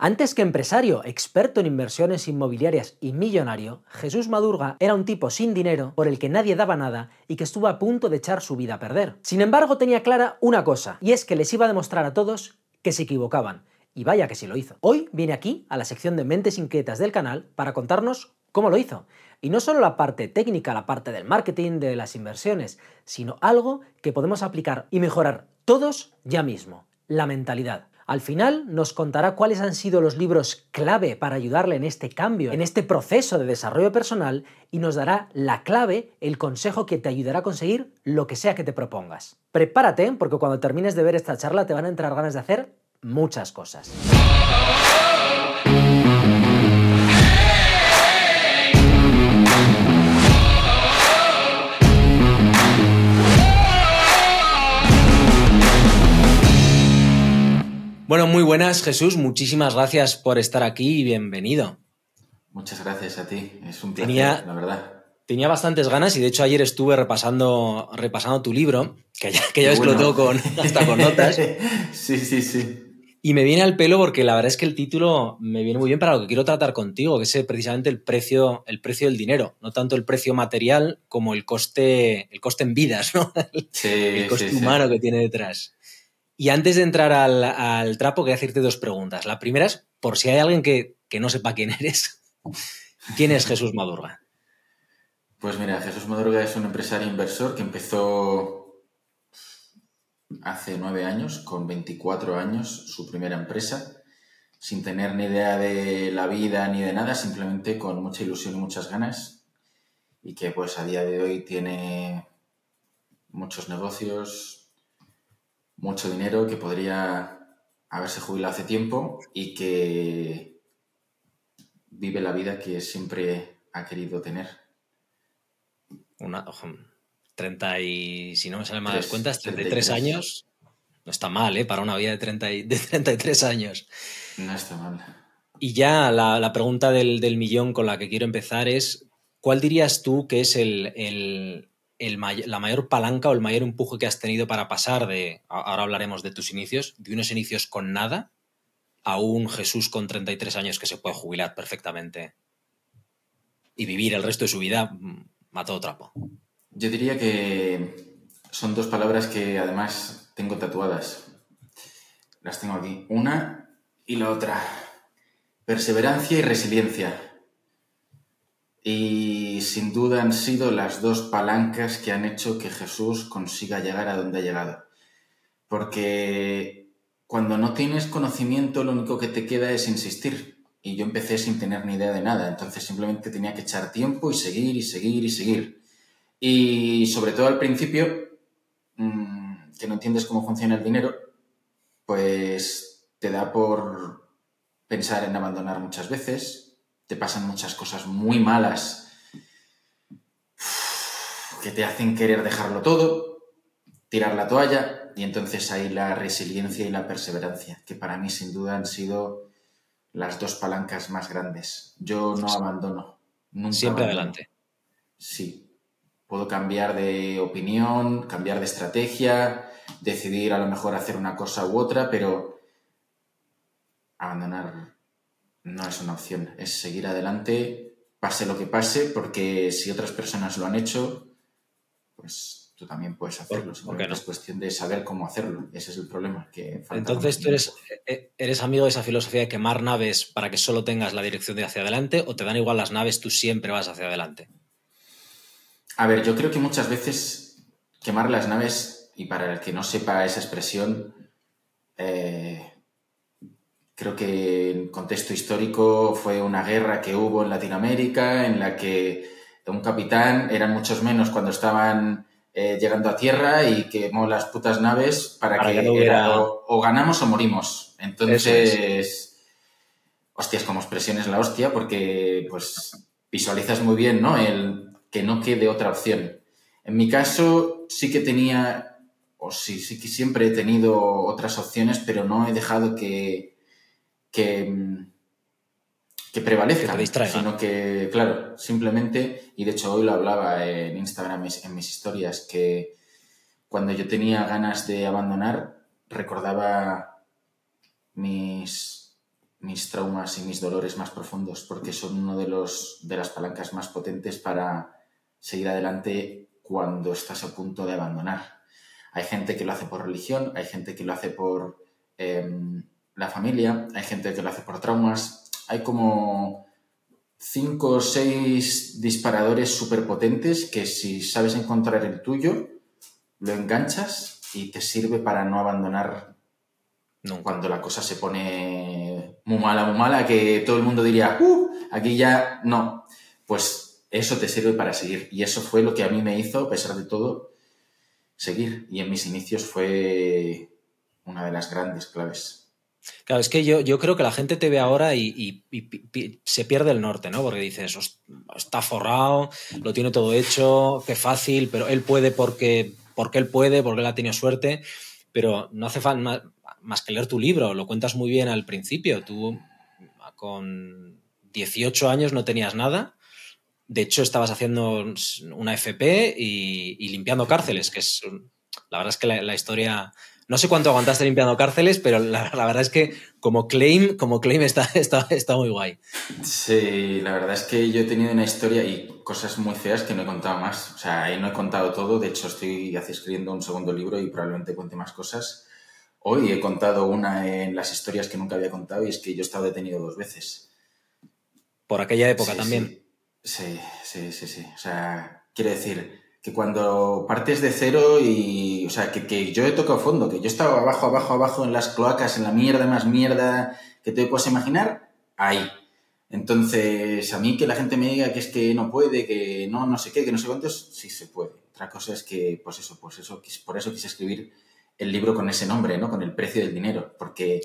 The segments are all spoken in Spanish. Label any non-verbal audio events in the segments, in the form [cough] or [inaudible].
Antes que empresario, experto en inversiones inmobiliarias y millonario, Jesús Madurga era un tipo sin dinero por el que nadie daba nada y que estuvo a punto de echar su vida a perder. Sin embargo, tenía clara una cosa, y es que les iba a demostrar a todos que se equivocaban. Y vaya que sí lo hizo. Hoy viene aquí, a la sección de Mentes Inquietas del canal, para contarnos cómo lo hizo. Y no solo la parte técnica, la parte del marketing, de las inversiones, sino algo que podemos aplicar y mejorar todos ya mismo, la mentalidad. Al final nos contará cuáles han sido los libros clave para ayudarle en este cambio, en este proceso de desarrollo personal y nos dará la clave, el consejo que te ayudará a conseguir lo que sea que te propongas. Prepárate porque cuando termines de ver esta charla te van a entrar ganas de hacer muchas cosas. Bueno, muy buenas, Jesús. Muchísimas gracias por estar aquí y bienvenido. Muchas gracias a ti. Es un placer, la verdad. Tenía bastantes ganas y de hecho ayer estuve repasando, repasando tu libro, que ya, que ya explotó con, [laughs] hasta con notas. [laughs] sí, sí, sí. Y me viene al pelo porque la verdad es que el título me viene muy bien para lo que quiero tratar contigo, que es precisamente el precio, el precio del dinero, no tanto el precio material como el coste, el coste en vidas, ¿no? [laughs] Sí, el coste humano que tiene detrás. Y antes de entrar al, trapo, quería hacerte dos preguntas. La primera es, por si hay alguien que, no sepa quién eres, [laughs] ¿quién es Jesús Madurga? Pues mira, Jesús Madurga es un empresario inversor que empezó hace nueve años, con 24 años, su primera empresa, sin tener ni idea de la vida ni de nada, simplemente con mucha ilusión y muchas ganas, y que pues a día de hoy tiene muchos negocios, mucho dinero que podría haberse jubilado hace tiempo y que vive la vida que siempre ha querido tener. Una, 30 y, si no me salen mal las cuentas, 33, años. No está mal, ¿eh? Para una vida de, 30 y, de 33 años. No está mal. Y ya la, pregunta del, millón con la que quiero empezar es, ¿cuál dirías tú que es el, la mayor palanca o el mayor empuje que has tenido para pasar de, ahora hablaremos de tus inicios, de unos inicios con nada a un Jesús con 33 años que se puede jubilar perfectamente y vivir el resto de su vida mm, a todo trapo? Yo diría que son dos palabras que además tengo tatuadas. Las tengo aquí. Una y la otra. Perseverancia y resiliencia. Y sin duda han sido las dos palancas que han hecho que Jesús consiga llegar a donde ha llegado. Porque cuando no tienes conocimiento lo único que te queda es insistir. Y yo empecé sin tener ni idea de nada, entonces simplemente tenía que echar tiempo y seguir y seguir y seguir. Y sobre todo al principio, mm, que no entiendes cómo funciona el dinero, pues te da por pensar en abandonar muchas veces, te pasan muchas cosas muy malas que te hacen querer dejarlo todo, tirar la toalla, y entonces hay la resiliencia y la perseverancia, que para mí sin duda han sido las dos palancas más grandes. Yo no abandono. Nunca Siempre adelante. Sí. Puedo cambiar de opinión, cambiar de estrategia, decidir a lo mejor hacer una cosa u otra, pero abandonar no es una opción, es seguir adelante, pase lo que pase, porque si otras personas lo han hecho, pues tú también puedes hacerlo. Es cuestión de saber cómo hacerlo. Ese es el problema. Que Entonces, ¿tú eres, eh, eres amigo de esa filosofía de quemar naves para que solo tengas la dirección de hacia adelante o te dan igual las naves, tú siempre vas hacia adelante? A ver, yo creo que muchas veces quemar las naves, y para el que no sepa esa expresión, eh, Creo que en contexto histórico fue una guerra que hubo en Latinoamérica en la que un capitán eran muchos menos cuando estaban eh, llegando a tierra y quemó las putas naves para, que, o, ganamos o morimos. Entonces, hostias, como expresión es la hostia porque pues visualizas muy bien, ¿no? El que no quede otra opción. En mi caso sí que tenía, o sí, sí que siempre he tenido otras opciones, pero no he dejado que, que, que prevalezca, sino que, claro, simplemente, y de hecho hoy lo hablaba en Instagram, en mis historias, que cuando yo tenía ganas de abandonar, recordaba mis mis traumas y mis dolores más profundos, porque son uno de, los, de las palancas más potentes para seguir adelante cuando estás a punto de abandonar. Hay gente que lo hace por religión, hay gente que lo hace por em, la familia, hay gente que lo hace por traumas. Hay como cinco o seis disparadores superpotentes que si sabes encontrar el tuyo, lo enganchas y te sirve para no abandonar cuando la cosa se pone muy mala, muy mala, que todo el mundo diría, uh, aquí ya no. Pues eso te sirve para seguir. Y eso fue lo que a mí me hizo, a pesar de todo, seguir. Y en mis inicios fue una de las grandes claves. Claro, es que yo, yo creo que la gente te ve ahora y, se pierde el norte, ¿no? Porque dices, está forrado, lo tiene todo hecho, qué fácil, pero él puede porque, porque él puede, porque él ha tenido suerte, pero no hace falta más que leer tu libro, lo cuentas muy bien al principio. Tú con 18 años no tenías nada, de hecho estabas haciendo una FP y, limpiando cárceles, que es, la verdad es que la historia no sé cuánto aguantaste limpiando cárceles, pero la, verdad es que como claim, como claim está, [laughs] está, está, muy guay. Sí, la verdad es que yo he tenido una historia y cosas muy feas que no he contado más. O sea, ahí no he contado todo. De hecho, estoy escribiendo un segundo libro y probablemente cuente más cosas. Hoy he contado una en las historias que nunca había contado y es que yo he estado detenido dos veces. Por aquella época también. Sí, sí, sí, sí. O sea, quiero decir, que cuando partes de cero y, o sea, que, yo he tocado fondo, que yo estaba abajo, abajo, abajo en las cloacas, en la mierda más mierda que te puedes imaginar, ahí. Entonces, a mí que la gente me diga que es que no puede, que no, no sé qué, que no sé cuántos, sí se puede. Otra cosa es que, pues eso, pues eso, por eso quise escribir el libro con ese nombre, ¿no? Con el precio del dinero, porque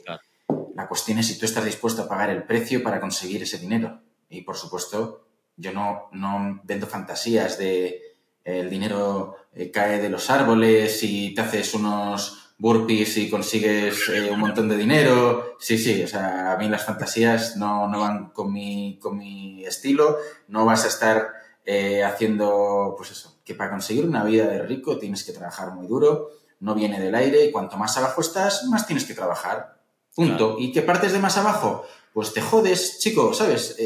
la cuestión es si tú estás dispuesto a pagar el precio para conseguir ese dinero. Y por supuesto, yo no, no vendo fantasías de el dinero eh, cae de los árboles y te haces unos burpees y consigues eh, un montón de dinero. Sí, sí, o sea, a mí las fantasías no, van con mi, con mi estilo. No vas a estar eh, haciendo, pues eso, que para conseguir una vida de rico tienes que trabajar muy duro, no viene del aire y cuanto más abajo estás, más tienes que trabajar. Punto. ¿Y qué partes de más abajo? Pues te jodes, chico, ¿sabes?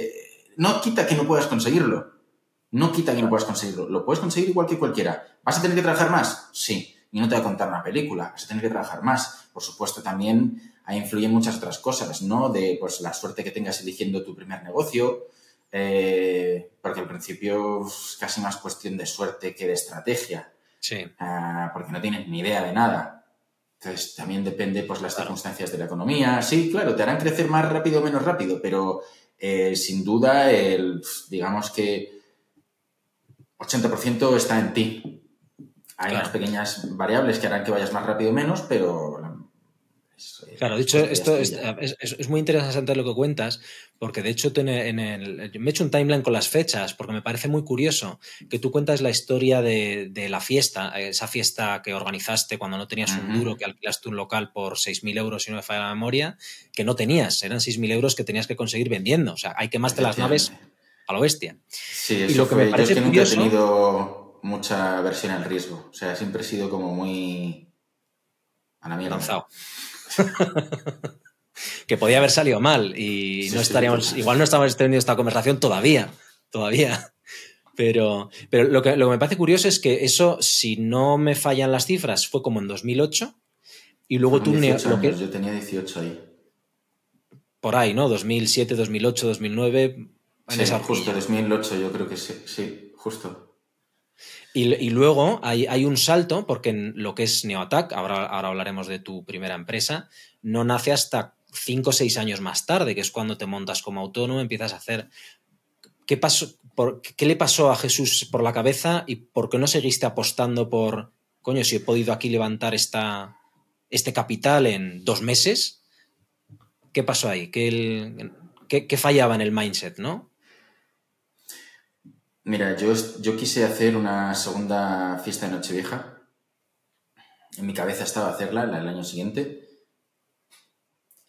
no quita que no puedas conseguirlo no quita que no puedas conseguirlo. Lo puedes conseguir igual que cualquiera. ¿Vas a tener que trabajar más? Sí. Y no te voy a contar una película. Vas a tener que trabajar más. Por supuesto, también ahí influyen muchas otras cosas, ¿no? De pues, la suerte que tengas eligiendo tu primer negocio. Eh, porque al principio es casi más cuestión de suerte que de estrategia. Sí. Ah, porque no tienes ni idea de nada. Entonces, también depende, pues, las circunstancias de la economía. Sí, claro, te harán crecer más rápido o menos rápido, pero eh, sin duda, el, digamos que 80% está en ti. Hay unas pequeñas variables que harán que vayas más rápido o menos, pero... claro, dicho esto es, muy interesante lo que cuentas, porque de hecho en el, me he hecho un timeline con las fechas, porque me parece muy curioso que tú cuentas la historia de, la fiesta, esa fiesta que organizaste cuando no tenías un duro, que alquilaste un local por 6.000 euros, si no me falla la memoria, que no tenías, eran 6.000 euros que tenías que conseguir vendiendo. O sea, hay que más las naves a lo bestia. Sí, eso lo que me parece yo es que nunca he tenido mucha versión al riesgo. O sea, siempre he sido como muy a la mierda. Lanzado. [laughs] que podía haber salido mal y no estaríamos, igual no estamos teniendo esta conversación todavía, todavía. Pero, pero lo, que, lo que me parece curioso es que eso, si no me fallan las cifras, fue como en 2008 y luego tú... Lo que... Yo tenía 18 ahí. Por ahí, ¿no? 2007, 2008, 2009, Sí, justo, 2008 yo creo que sí, sí, justo. Y, luego hay, un salto, porque en lo que es NeoAttack, ahora, ahora hablaremos de tu primera empresa, no nace hasta cinco o seis años más tarde, que es cuando te montas como autónomo, empiezas a hacer... ¿Qué, pasó, por, ¿Qué le pasó a Jesús por la cabeza y por qué no seguiste apostando por, coño, si he podido aquí levantar esta, este capital en dos meses? ¿Qué pasó ahí? ¿Qué, qué fallaba en el mindset, no? Mira, yo, yo quise hacer una segunda fiesta de Nochevieja. En mi cabeza estaba hacerla el año siguiente.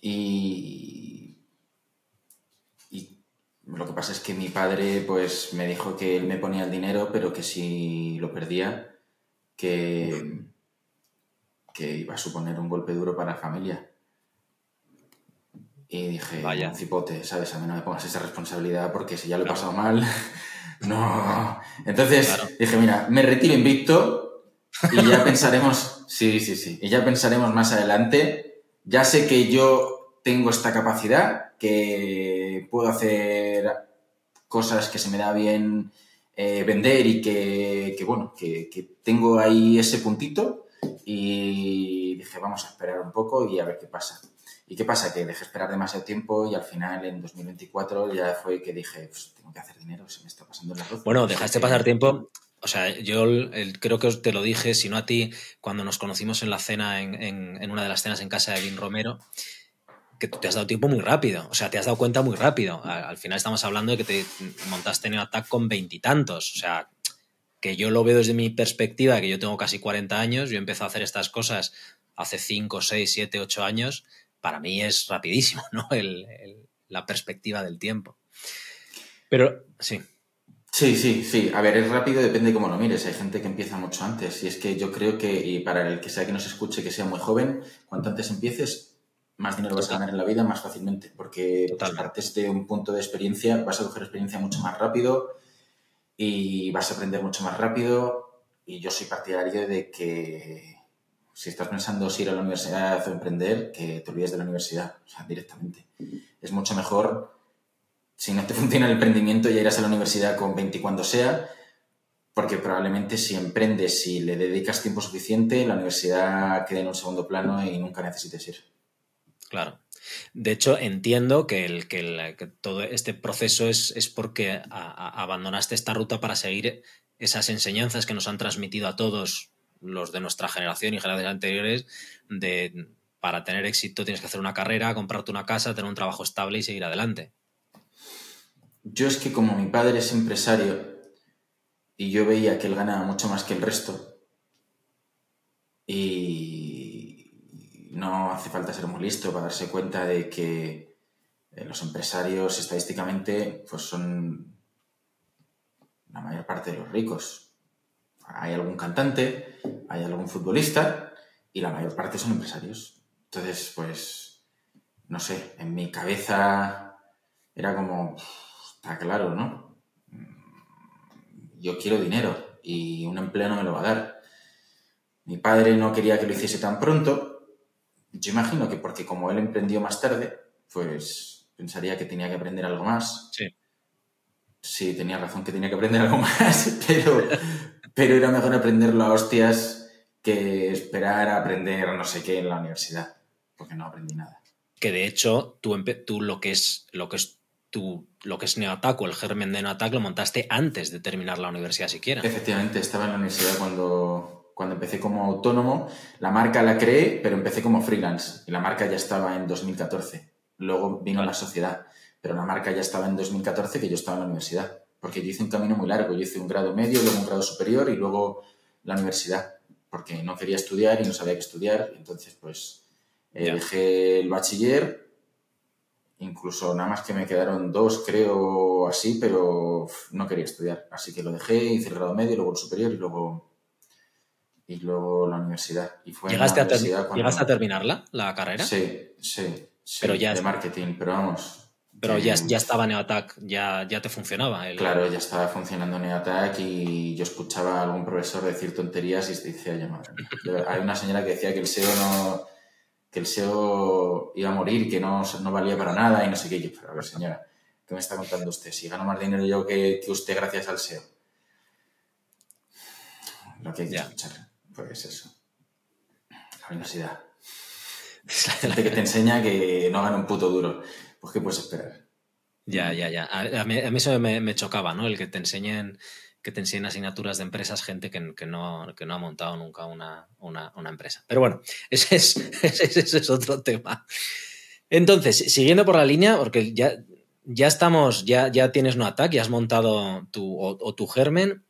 Y, y lo que pasa es que mi padre pues me dijo que él me ponía el dinero, pero que si lo perdía, que, que iba a suponer un golpe duro para la familia. Y dije, Vaya. cipote, ¿sabes? A mí no me pongas esa responsabilidad porque si ya lo he pasado mal, no. Entonces Claro. dije, mira, me retiro invicto y ya pensaremos, [laughs] sí, sí, sí, y ya pensaremos más adelante. Ya sé que yo tengo esta capacidad, que puedo hacer cosas que se me da bien eh, vender y que, que, bueno, que, que tengo ahí ese puntito y dije, vamos a esperar un poco y a ver qué pasa. ¿Y qué pasa? Que dejé esperar demasiado tiempo y al final en 2024 ya fue que dije, pues tengo que hacer dinero, se me está pasando el arroz. Bueno, dejaste que- pasar tiempo. O sea, yo el- creo que te lo dije, si no a ti, cuando nos conocimos en la cena, en, en- en una de las cenas en casa de Vin Romero, que tú te has dado tiempo muy rápido. O sea, te has dado cuenta muy rápido. Al, final estamos hablando de que te montaste en Attack con veintitantos. O sea, que yo lo veo desde mi perspectiva, que yo tengo casi 40 años, yo empecé a hacer estas cosas hace 5, 6, 7, 8 años. Para mí es rapidísimo, [laughs] ¿no? El- el- la perspectiva del tiempo. Pero sí. Sí, sí, sí. A ver, es rápido, depende de cómo lo mires. Hay gente que empieza mucho antes. Y es que yo creo que, y para el que sea que nos escuche, que sea muy joven, cuanto antes empieces, más dinero vas a ganar en la vida más fácilmente. Porque pues, partes de un punto de experiencia, vas a coger experiencia mucho más rápido y vas a aprender mucho más rápido. Y yo soy partidario de que si estás pensando si ir a la universidad o emprender, que te olvides de la universidad, o sea, directamente. Es mucho mejor si no te [laughs] funciona el emprendimiento, ya irás a la universidad con 20 cuando sea, porque probablemente si emprendes, si le dedicas tiempo suficiente, la universidad queda en un segundo plano y nunca necesites ir. Claro. De hecho, entiendo que, el, que, todo este proceso es, es porque abandonaste esta ruta para seguir esas enseñanzas que nos han transmitido a todos los de nuestra generación y generaciones anteriores de para tener éxito tienes que hacer una carrera, comprarte una casa, tener un trabajo estable y seguir adelante. Yo es que como mi padre es empresario y yo veía que él ganaba mucho más que el resto y no hace falta ser muy listo para darse cuenta de que eh, los empresarios estadísticamente pues son la mayor parte de los ricos. Hay algún cantante, hay algún futbolista y la mayor parte son empresarios. Entonces, pues, no sé, en mi cabeza era como, está claro, ¿no? Yo quiero dinero y un empleo no me lo va a dar. Mi padre no quería que lo hiciese tan pronto. Yo imagino que porque como él emprendió más tarde, pues pensaría que tenía que aprender algo más. Sí. Sí, tenía razón que tenía que aprender algo [laughs] más, pero, pero era mejor aprenderlo a hostias que esperar a aprender no sé qué en la universidad, porque no aprendí nada. Que de hecho, tú, tú lo que es lo que es tu, lo que es Neoattack o el germen de Neoattack lo montaste antes de terminar la universidad siquiera. Efectivamente, estaba en la universidad cuando, cuando empecé como autónomo. La marca la creé, pero empecé como freelance. Y la marca ya estaba en 2014. Luego vino la sociedad. Pero la marca ya estaba en 2014 que yo estaba en la universidad. Porque yo hice un camino muy largo. Yo hice un grado medio, luego un grado superior y luego la universidad. Porque no quería estudiar y no sabía qué estudiar. Entonces, pues, eh, dejé el bachiller. Incluso nada más que me quedaron dos, creo, así, pero no quería estudiar. Así que lo dejé, hice el grado medio, luego el superior y luego, y luego la universidad. Y fue ¿Llegaste, a, ter- universidad cuando- ¿Llegaste a terminarla, la carrera? Sí, sí, sí, Pero ya de marketing, pero vamos. Pero ya, ya estaba Neoattack, ya, ya te funcionaba. el- Claro, ya estaba funcionando Neatac y yo escuchaba a algún profesor decir tonterías y decía, ya madre mía". De verdad, Hay una señora que decía que el SEO no que el SEO iba a morir, que no, no valía para nada y no sé qué. Yo, pero a ver, señora, ¿qué me está contando usted? Si gano más dinero yo que, que usted gracias al SEO. Lo que hay que Ya. escuchar, pues eso. La universidad. [laughs] Gente que te [laughs] enseña que no gana un puto duro. Pues, ¿qué puedes esperar? Ya, ya, ya. A, mí, eso me, chocaba, ¿no? El que te enseñen que te enseñen asignaturas de empresas gente que, no, que no ha montado nunca una, empresa. Pero bueno, [laughs] ese es, otro tema. Entonces, siguiendo por la línea, porque ya, ya estamos, ya, ya tienes un ataque, ya has montado tu, o tu germen,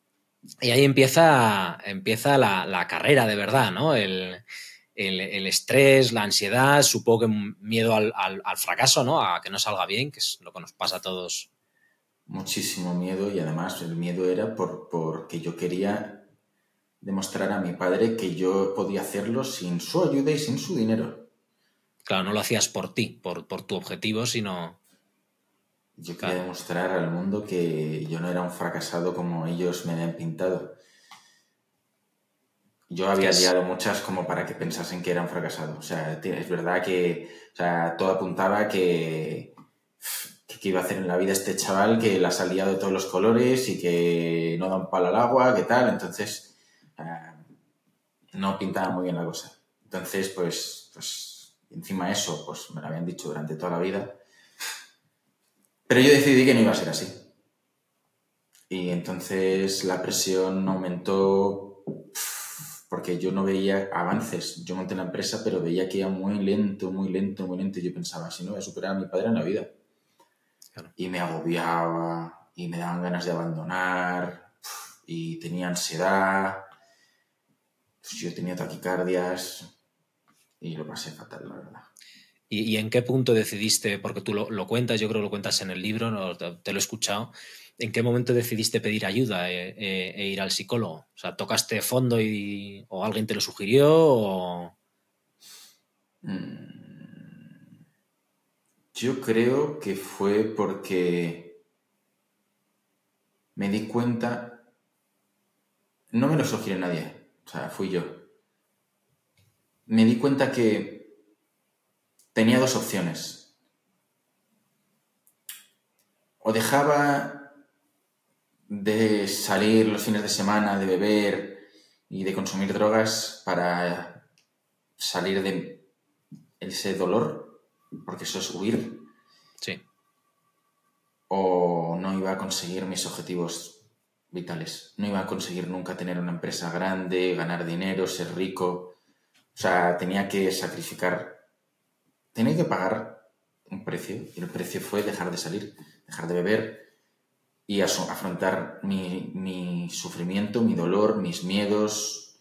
y ahí empieza, empieza la, la carrera de verdad, ¿no? El, el, el estrés, la ansiedad, supongo que miedo al, al- al fracaso, ¿no? A que no salga bien, que es lo que nos pasa a todos. muchísimo miedo y además el miedo era por, porque yo quería demostrar a mi padre que yo podía hacerlo sin su ayuda y sin su dinero. Claro, no lo hacías por ti, por, por tu objetivo, sino... Yo quería demostrar al mundo que yo no era un fracasado como ellos me habían pintado. Yo había liado muchas como para que pensasen que era un fracasado. O sea, es verdad que o sea, todo apuntaba que, que, iba a hacer en la vida este chaval que la salía de todos los colores y que no da un palo al agua, que tal. Entonces, eh, no pintaba muy bien la cosa. Entonces, pues, pues encima eso, pues me lo habían dicho durante toda la vida. Pero yo decidí que no iba a ser así. Y entonces la presión aumentó porque yo no veía avances. Yo monté la empresa, pero veía que iba muy lento, muy lento, muy lento. Y yo pensaba, si no voy a superar a mi padre en la vida. Y me agobiaba, y me daban ganas de abandonar, y tenía ansiedad. Pues yo tenía taquicardias, y lo pasé fatal, la verdad. ¿Y, en qué punto decidiste, porque tú lo, cuentas, yo creo que lo cuentas en el libro, te, lo he escuchado, ¿en qué momento decidiste pedir ayuda e, e, e, ir al psicólogo? O sea, ¿tocaste fondo y, o alguien te lo sugirió? O... Mm, yo creo que fue porque me di cuenta, no me lo sugirió nadie, o sea, fui yo. Me di cuenta que tenía dos opciones. O dejaba de salir los fines de semana, de beber y de consumir drogas para salir de ese dolor, porque eso es huir. Sí. O no iba a conseguir mis objetivos vitales. No iba a conseguir nunca tener una empresa grande, ganar dinero, ser rico. O sea, tenía que sacrificar tenía que pagar un precio y el precio fue dejar de salir, dejar de beber y afrontar mi, sufrimiento, mi dolor, mis miedos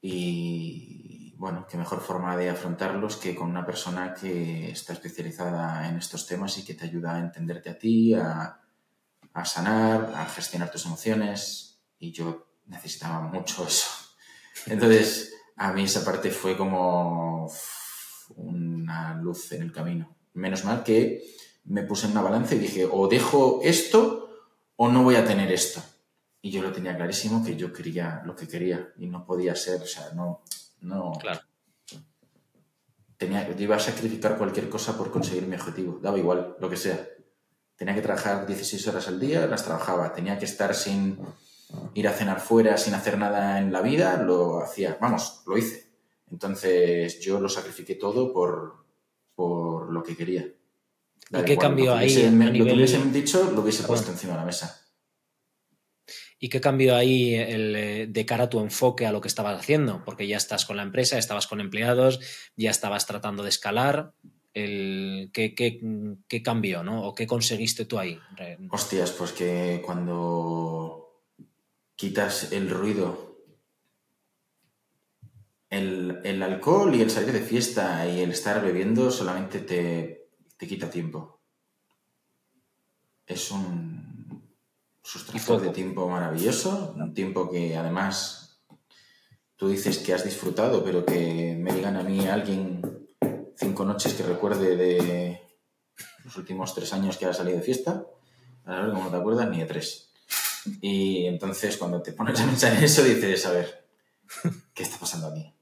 y bueno, qué mejor forma de afrontarlos que con una persona que está especializada en estos temas y que te ayuda a entenderte a ti, a, a sanar, a gestionar tus emociones y yo necesitaba mucho eso. [laughs] Entonces, a mí esa parte fue como una luz en el camino. Menos mal que me puse en una balanza y dije, o dejo esto o no voy a tener esto. Y yo lo tenía clarísimo que yo quería lo que quería y no podía ser, o sea, no, no. Claro. Tenía, yo iba a sacrificar cualquier cosa por conseguir mi objetivo, daba igual, lo que sea. Tenía que trabajar 16 horas al día, las trabajaba. Tenía que estar sin ir a cenar fuera, sin hacer nada en la vida, lo hacía. Vamos, lo hice. Entonces yo lo sacrifiqué todo por, por lo que quería. ¿Y qué cambió ahí? Lo que hubiesen dicho lo hubiese puesto encima de la mesa. ¿Y qué cambió ahí el, eh, de cara a tu enfoque a lo que estabas haciendo? Porque ya estás con la empresa, estabas con empleados, ya estabas tratando de escalar. El, ¿qué, qué, cambió, ¿no? ¿O qué conseguiste tú ahí? Hostias, pues que cuando quitas el ruido el, alcohol y el salir de fiesta y el estar bebiendo solamente te, quita tiempo. Es un sustractor de tiempo maravilloso, un tiempo que además tú dices que has disfrutado, pero que me digan a mí alguien cinco noches que recuerde de los últimos tres años que ha salido de fiesta, a ver, como no te acuerdas, ni de tres. Y entonces cuando te pones a pensar en eso dices, a ver, ¿qué está pasando aquí?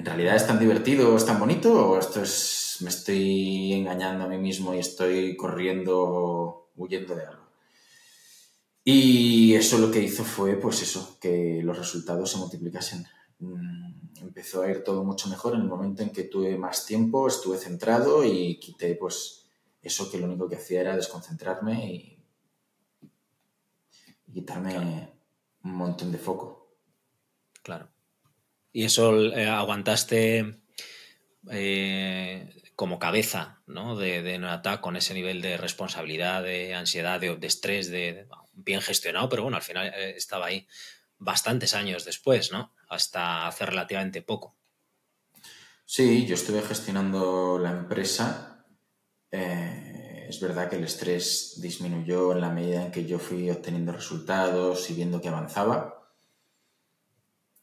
¿en realidad es tan divertido, es tan bonito o esto es, me estoy engañando a mí mismo y estoy corriendo, huyendo de algo? Y eso lo que hizo fue, pues eso, que los resultados se multiplicasen. Mm, empezó a ir todo mucho mejor en el momento en que tuve más tiempo, estuve centrado y quité, pues, eso que lo único que hacía era desconcentrarme y, quitarme un montón de foco. Claro. Y eso eh, aguantaste eh, como cabeza ¿no? de, de con ese nivel de responsabilidad, de ansiedad, de, estrés, de, bien gestionado, pero bueno, al final eh, estaba ahí bastantes años después, ¿no? Hasta hace relativamente poco. Sí, yo estuve gestionando la empresa. es verdad que el estrés disminuyó en la medida en que yo fui obteniendo resultados y viendo que avanzaba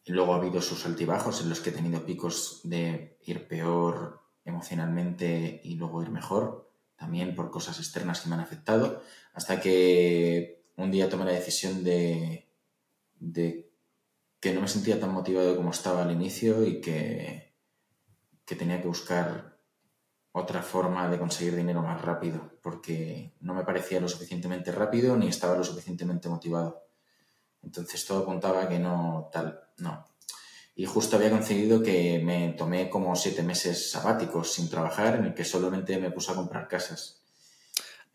Luego ha habido sus altibajos en los que he tenido picos de ir peor emocionalmente y luego ir mejor, también por cosas externas que me han afectado, hasta que un día tomé la decisión de, que no me sentía tan motivado como estaba al inicio y que, que tenía que buscar otra forma de conseguir dinero más rápido, porque no me parecía lo suficientemente rápido ni estaba lo suficientemente motivado. Entonces todo apuntaba que no tal, justo había conseguido que me tomé como siete meses sabáticos sin trabajar, en el que solamente me puse a comprar casas.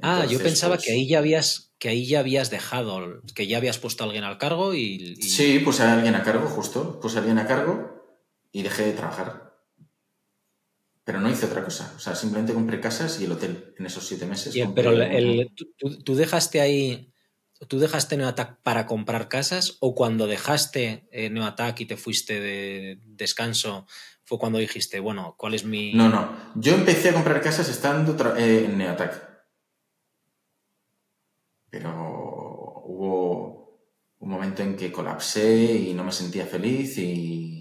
ah, yo pensaba que pues ahí ya habías que ahí ya habías dejado, que ya habías puesto a alguien al cargo y, y... Sí, puse a alguien a cargo, justo. Puse a alguien a cargo y dejé de trabajar. Pero no hice otra cosa. O sea, simplemente compré casas y el hotel en esos siete meses. pero el, tú, dejaste ahí, tú dejaste Neoattack para comprar casas o cuando dejaste eh, Neoattack y te fuiste de descanso fue cuando dijiste, bueno, ¿cuál es mi...? No, no. Yo empecé a comprar casas estando eh, en Neoattack. Pero hubo un momento en que colapsé y no me sentía feliz y,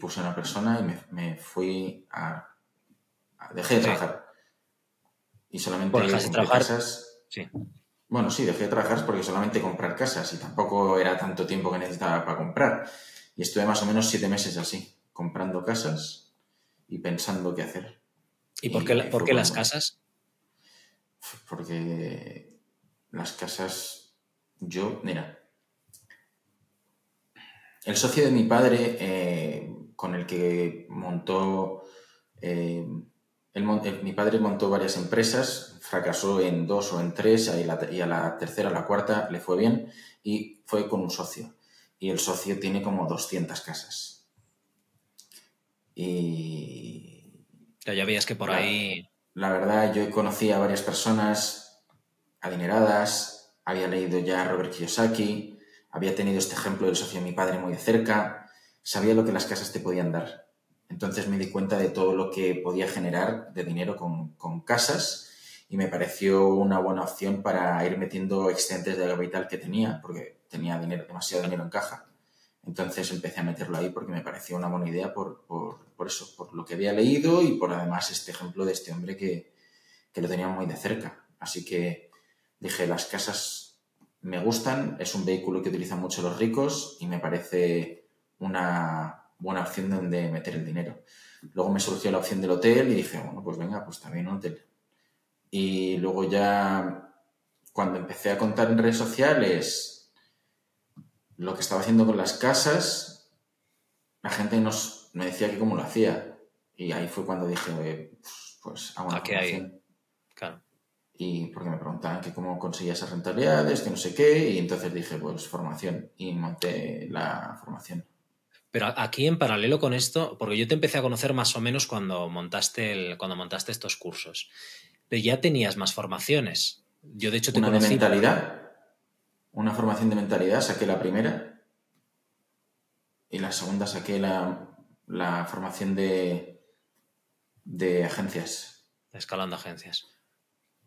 puse a una persona y me, me fui a Dejé de trabajar. Y solamente bueno, de trabajar. casas. Sí. Bueno, sí, dejé de trabajar porque solamente comprar casas y tampoco era tanto tiempo que necesitaba para comprar. Y estuve más o menos siete meses así, comprando casas y pensando qué hacer. ¿Y, por qué, por qué las casas? Porque las casas, yo, mira, el socio de mi padre, eh, con el que montó eh, mi padre montó varias empresas, fracasó en dos o en tres y, a la tercera, a la cuarta le fue bien y fue con un socio. Y el socio tiene como 200 casas. Y... Ya, veías que por ahí... La verdad, yo conocí a varias personas adineradas, había leído ya a Robert Kiyosaki, había tenido este ejemplo del socio de mi padre muy de cerca, sabía lo que las casas te podían dar. Entonces me di cuenta de todo lo que podía generar de dinero con, casas y me pareció una buena opción para ir metiendo excedentes de capital que tenía, porque tenía dinero, demasiado dinero en caja. Entonces empecé a meterlo ahí porque me pareció una buena idea por, eso, por lo que había leído y por además este ejemplo de este hombre que, que lo tenía muy de cerca. Así que dije, las casas me gustan, es un vehículo que utilizan mucho los ricos y me parece una, buena opción donde meter el dinero. Luego me surgió la opción del hotel y dije, bueno, pues venga, pues también un hotel. Y luego ya, cuando empecé a contar en redes sociales lo que estaba haciendo con las casas, la gente nos, me decía que cómo lo hacía. Y ahí fue cuando dije, pues, hago una formación. Claro. Y porque me preguntaban que cómo conseguía esas rentabilidades, que no sé qué, y entonces dije, pues formación. Y monté la formación. Pero aquí en paralelo con esto, porque yo te empecé a conocer más o menos cuando montaste, el, cuando montaste estos cursos, ya tenías más formaciones. Yo de hecho te Una de mentalidad, una formación de mentalidad, saqué la primera y la segunda saqué la, formación de, de agencias. Escalando agencias.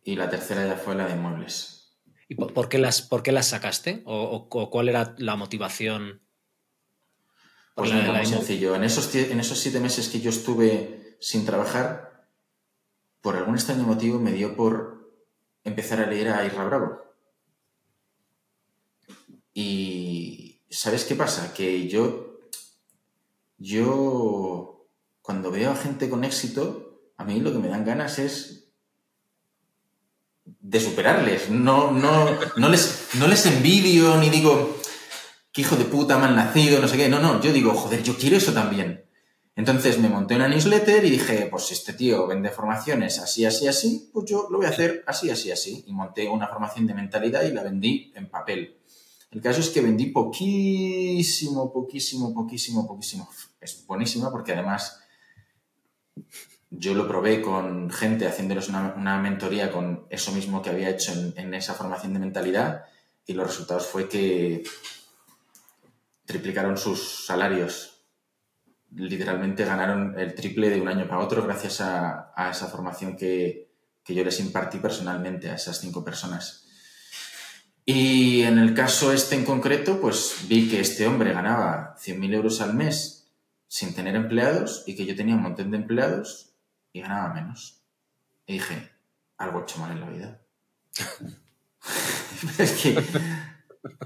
Y la tercera ya fue la de muebles. ¿Y por, qué, las, por qué las sacaste? o cuál era la motivación? Pues nada, muy sencillo. En esos, en esos siete meses que yo estuve sin trabajar, por algún extraño motivo me dio por empezar a leer a Irra Bravo. Y ¿sabes qué pasa? Que yo, yo, cuando veo a gente con éxito, a mí lo que me dan ganas es de superarles. No, no, no, les, no les envidio ni digo, qué hijo de puta mal nacido, no sé qué. No, no, yo digo, joder, yo quiero eso también. Entonces me monté una newsletter y dije, pues si este tío vende formaciones así, así, así, pues yo lo voy a hacer así, así, así. Y monté una formación de mentalidad y la vendí en papel. El caso es que vendí poquísimo, poquísimo, poquísimo, poquísimo. Es buenísima porque además yo lo probé con gente haciéndoles una, mentoría con eso mismo que había hecho en, en esa formación de mentalidad y los resultados fue que triplicaron sus salarios. Literalmente ganaron el triple de un año para otro gracias a, esa formación que, yo les impartí personalmente a esas cinco personas. Y en el caso este en concreto, pues vi que este hombre ganaba 100.000 euros al mes sin tener empleados y que yo tenía un montón de empleados y ganaba menos. Y dije, algo he hecho mal en la vida. [laughs] es que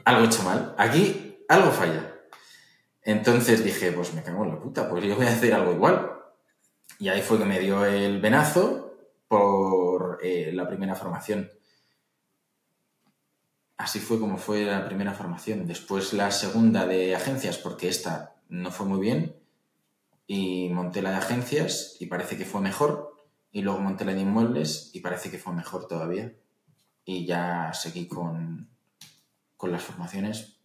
algo he hecho mal. Aquí algo falla. Entonces dije, pues me cago en la puta, pues yo voy a hacer algo igual. Y ahí fue que me dio el venazo por eh, la primera formación. Así fue como fue la primera formación. Después la segunda de agencias, porque esta no fue muy bien. Y monté la de agencias y parece que fue mejor. Y luego monté la de inmuebles y parece que fue mejor todavía. Y ya seguí con, con las formaciones.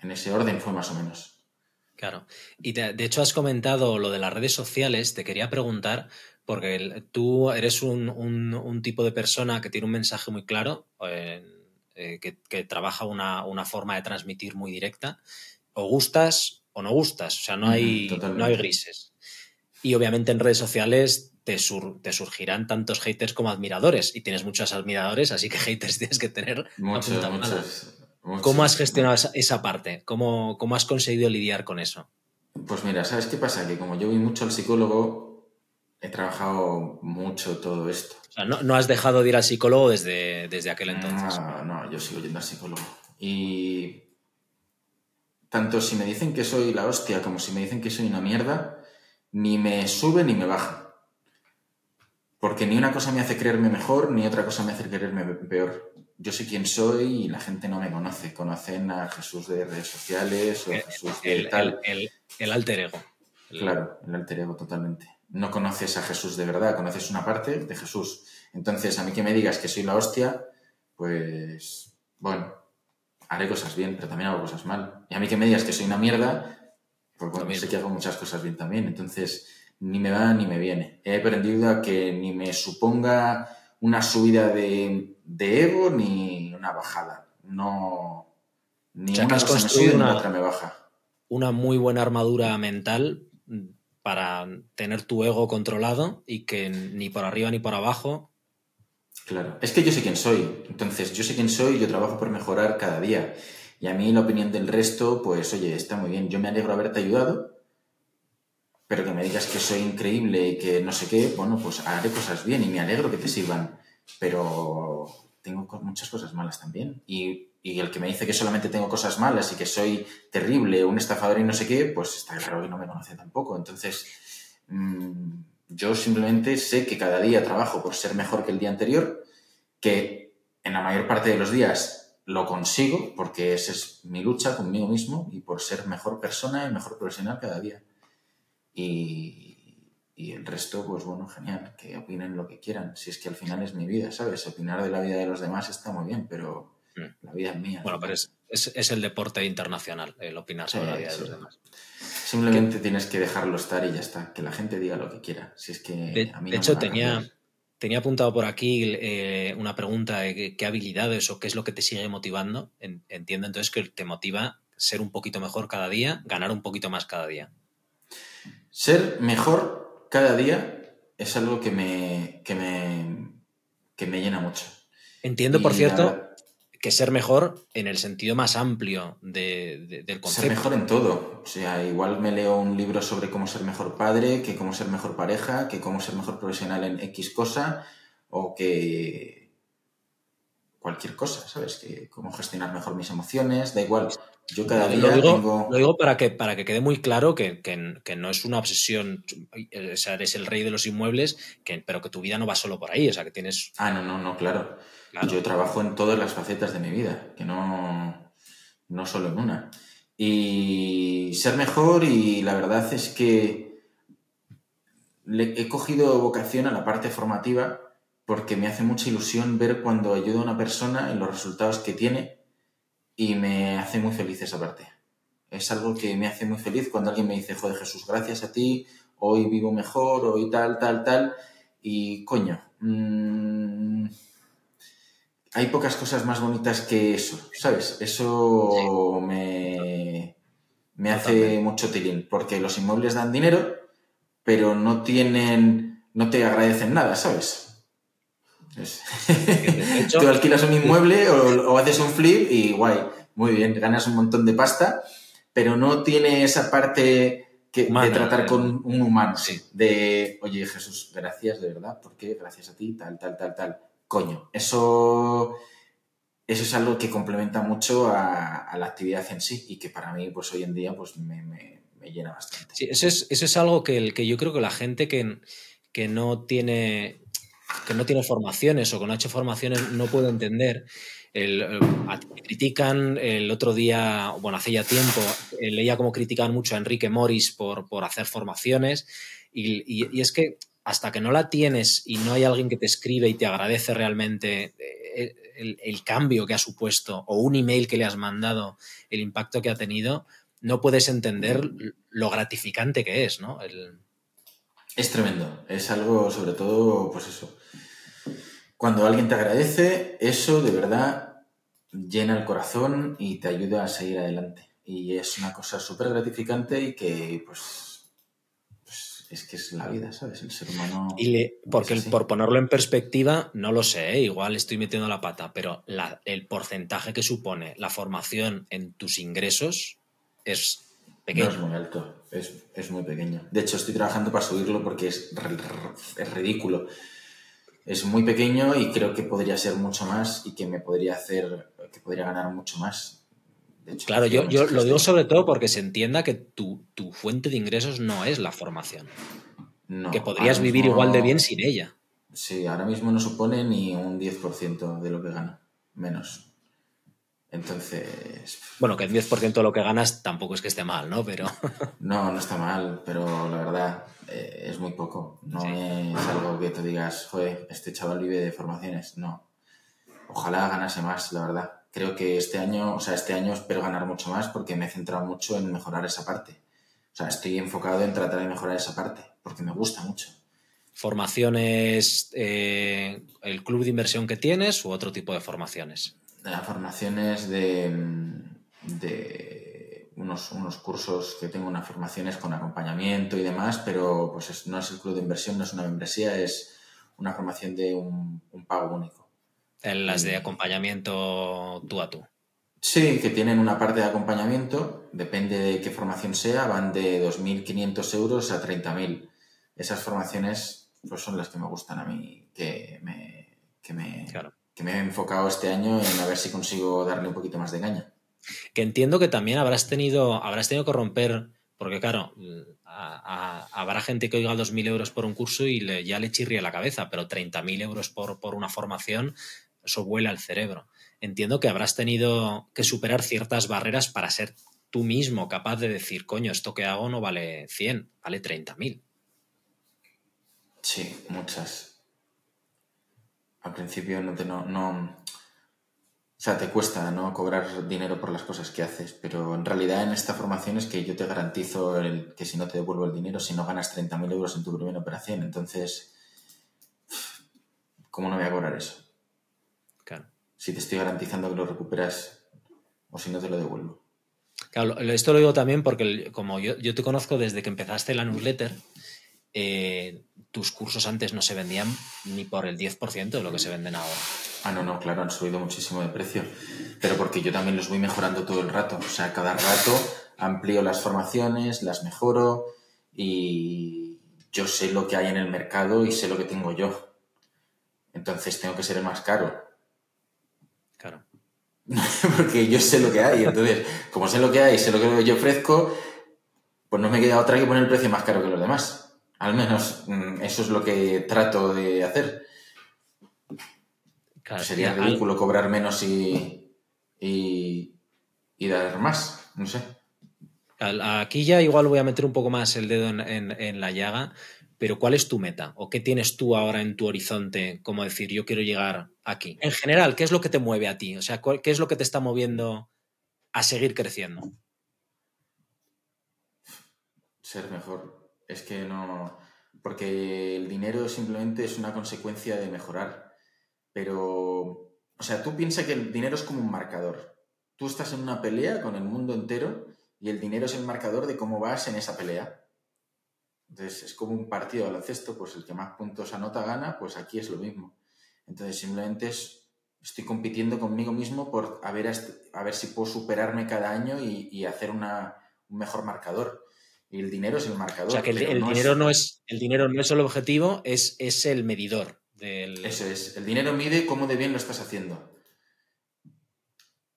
En ese orden fue más o menos. Claro. Y de, hecho has comentado lo de las redes sociales. Te quería preguntar, porque tú eres un, tipo de persona que tiene un mensaje muy claro. Eh, eh, que, trabaja una, forma de transmitir muy directa. O gustas o no gustas, o sea, no hay, no hay grises. Y obviamente en redes sociales te, te, surgirán tantos haters como admiradores. Y tienes muchos admiradores, así que [laughs] haters tienes que tener. Muchos, muchos, ¿Cómo has gestionado esa, parte? ¿Cómo, ¿Cómo, has conseguido lidiar con eso? Pues mira, ¿sabes qué pasa? Que como yo voy mucho al psicólogo, he trabajado mucho todo esto. O sea, no, has dejado de ir al psicólogo desde, desde aquel entonces. No, no, yo sigo yendo al psicólogo. Y tanto si me dicen que soy la hostia como si me dicen que soy una mierda, ni me sube ni me baja. Porque ni una cosa me hace creerme mejor, ni otra cosa me hace creerme peor. Yo sé quién soy y la gente no me conoce. Conocen a Jesús de redes sociales o a Jesús de tal. el alter ego. Claro, el alter ego totalmente no conoces a Jesús de verdad, conoces una parte de Jesús. Entonces, a mí que me digas que soy la hostia, pues, bueno, haré cosas bien, pero también hago cosas mal. Y a mí que me digas que soy una mierda, pues bueno, sé que hago muchas cosas bien también. Entonces, ni me va ni me viene. He aprendido a que ni me suponga una subida de, ego ni una bajada. No. Ni una cosa me sube ni otra me baja. Una muy buena armadura mental para tener tu ego controlado y que ni por arriba ni por abajo. Claro, es que yo sé quién soy, entonces yo sé quién soy y yo trabajo por mejorar cada día. Y a mí la opinión del resto, pues oye, está muy bien, yo me alegro haberte ayudado, pero que me digas que soy increíble y que no sé qué, bueno, pues haré cosas bien y me alegro que te sirvan, pero tengo muchas cosas malas también. Y y el que me dice que solamente tengo cosas malas y que soy terrible, un estafador y no sé qué, pues está claro que no me conoce tampoco. Entonces, mm, yo simplemente sé que cada día trabajo por ser mejor que el día anterior, que en la mayor parte de los días lo consigo, porque esa es mi lucha conmigo mismo y por ser mejor persona y mejor profesional cada día. Y, y el resto, pues bueno, genial, que opinen lo que quieran. Si es que al final es mi vida, ¿sabes? Opinar de la vida de los demás está muy bien, pero Mm. La vida es mía. Bueno, pero es, el deporte internacional, el opinar sobre la vida de los demás. Simplemente tienes que dejarlo estar y ya está. Que la gente diga lo que quiera. Si es que de, hecho, tenía, tenía apuntado por aquí eh, una pregunta de qué habilidades o qué es lo que te sigue motivando. Entiendo entonces que te motiva ser un poquito mejor cada día, ganar un poquito más cada día. Ser mejor cada día es algo que me, que me, que me llena mucho. Entiendo, por cierto, que ser mejor en el sentido más amplio del concepto. Ser mejor en todo. O sea, igual me leo un libro sobre cómo ser mejor padre, que cómo ser mejor pareja, que cómo ser mejor profesional en X cosa, o que cualquier cosa, ¿sabes? Que cómo gestionar mejor mis emociones, da igual. Yo cada día lo digo, tengo... Lo digo para que, para que quede muy claro que, no es una obsesión, o sea, eres el rey de los inmuebles, que, pero que tu vida no va solo por ahí, o sea, que tienes... Ah, no, no, no, claro. Yo trabajo en todas las facetas de mi vida, que no, no solo en una. Y ser mejor y la verdad es que le he cogido vocación a la parte formativa porque me hace mucha ilusión ver cuando ayudo a una persona en los resultados que tiene y me hace muy feliz esa parte. Es algo que me hace muy feliz cuando alguien me dice, joder Jesús, gracias a ti, hoy vivo mejor, hoy tal, tal, tal. Y coño, mmm, hay pocas cosas más bonitas que eso, ¿sabes? Eso me, me hace mucho tilín, porque los inmuebles dan dinero, pero no tienen, no te agradecen nada, ¿sabes? [laughs] Tú alquilas un inmueble o, haces un flip y guay, muy bien, ganas un montón de pasta, pero no tiene esa parte que, de tratar eh. con un humano. Sí. De, oye, Jesús, gracias, de verdad, porque gracias a ti, tal, tal, tal, tal. Coño, eso, eso es algo que complementa mucho a, a la actividad en sí y que para mí, pues hoy en día, pues me, me- me llena bastante. Sí, eso es, eso es algo que, el, que yo creo que la gente que, que no tiene que no tiene formaciones o que no ha hecho formaciones no puede entender. El, a- critican el otro día, bueno, hace ya tiempo, eh, leía cómo criticaban mucho a Enrique Morris por, por hacer formaciones y, y- y es que hasta que no la tienes y no hay alguien que te escribe y te agradece realmente eh, el, el cambio que ha supuesto o un email que le has mandado, el impacto que ha tenido, no puedes entender lo gratificante que es, ¿no? El- Es tremendo. Es algo, sobre todo, pues eso. Cuando alguien te agradece, eso de verdad llena el corazón y te ayuda a seguir adelante. Y es una cosa súper gratificante y que, pues, pues, es que es la vida, ¿sabes? El ser humano. y le- porque el- por ponerlo en perspectiva, no lo sé, ¿eh? igual estoy metiendo la pata, pero la- el porcentaje que supone la formación en tus ingresos es No es muy alto, es, es muy pequeño. De hecho, estoy trabajando para subirlo porque es, es ridículo. Es muy pequeño y creo que podría ser mucho más y que me podría hacer, que podría ganar mucho más. De hecho, Claro, yo, yo lo digo sobre todo porque se entienda que tu, tu fuente de ingresos no es la formación, No, que podrías vivir mismo- igual de bien sin ella. Sí, ahora mismo no supone ni un 10% de lo que gana, menos. Entonces, Bueno, que el 10% de lo que ganas tampoco es que esté mal, ¿no? Pero [laughs] no, no está mal, pero la verdad eh, es muy poco. No Sí. es algo que te digas, joder, este chaval vive de formaciones. No. Ojalá ganase más, la verdad. Creo que este año, o sea, este año espero ganar mucho más porque me he centrado mucho en mejorar esa parte. O sea, estoy enfocado en tratar de mejorar esa parte porque me gusta mucho. formaciones, eh, el club de inversión que tienes u otro tipo de formaciones. Las formaciones de, de unos, unos cursos que tengo, unas formaciones con acompañamiento y demás, pero pues es- no es el club de inversión, no es una membresía, es una formación de un, un pago único. En las de Mm. acompañamiento tú a tú. Sí, que tienen una parte de acompañamiento, depende de qué formación sea, van de 2.500 euros a 30.000. Esas formaciones pues, son las que me gustan a mí, que me, que, me, Claro. Que me he enfocado este año en a ver si consigo darle un poquito más de caña. Que entiendo que también habrás tenido, habrás tenido que romper, porque claro, a- a- habrá gente que oiga 2.000 euros por un curso y le- ya le chirría la cabeza, pero 30.000 euros por, por una formación, eso vuela al cerebro. Entiendo que habrás tenido que superar ciertas barreras para ser tú mismo capaz de decir, coño, esto que hago no vale 100, vale 30.000. Sí, muchas. Al principio no te no, no- o sea, te cuesta no cobrar dinero por las cosas que haces, pero en realidad en esta formación es que yo te garantizo el- que si no te devuelvo el dinero, si no ganas 30.000 euros en tu primera operación, entonces, ¿cómo no voy a cobrar eso? Claro. Si te estoy garantizando que lo recuperas o si no te lo devuelvo. Claro, esto lo digo también porque como yo, yo te conozco desde que empezaste la newsletter, eh, tus cursos antes no se vendían ni por el 10% de lo que se venden ahora. Ah, no, no, claro, han subido muchísimo de precio, pero porque yo también los voy mejorando todo el rato. O sea, cada rato amplío las formaciones, las mejoro y yo sé lo que hay en el mercado y sé lo que tengo yo. Entonces tengo que ser el más caro, Claro. [laughs] porque yo sé lo que hay. Entonces, como sé lo que hay, sé lo que yo ofrezco, pues no me queda otra que poner el precio más caro que los demás. Al menos mm, eso es lo que trato de hacer. Claro, Sería al- ridículo cobrar menos y, y, y dar más, no sé. aquí ya igual voy a meter un poco más el dedo en, en- en la llaga, pero ¿cuál es tu meta? ¿O qué tienes tú ahora en tu horizonte? Como decir, yo quiero llegar aquí. En general, ¿qué es lo que te mueve a ti? O sea, ¿cuál- ¿qué es lo que te está moviendo a seguir creciendo? Ser mejor. Es que no. Porque el dinero simplemente es una consecuencia de mejorar. Pero. O sea, tú piensas que el dinero es como un marcador. Tú estás en una pelea con el mundo entero y el dinero es el marcador de cómo vas en esa pelea. Entonces, es como un partido de baloncesto, pues el que más puntos anota gana, pues aquí es lo mismo. Entonces, simplemente es, estoy compitiendo conmigo mismo por a ver, ver si puedo superarme cada año y, y hacer un mejor marcador. Y el dinero es el marcador. O sea que el, dinero, no es, el dinero no es el objetivo, es, es el medidor. Del... Eso es. El dinero mide cómo de bien lo estás haciendo.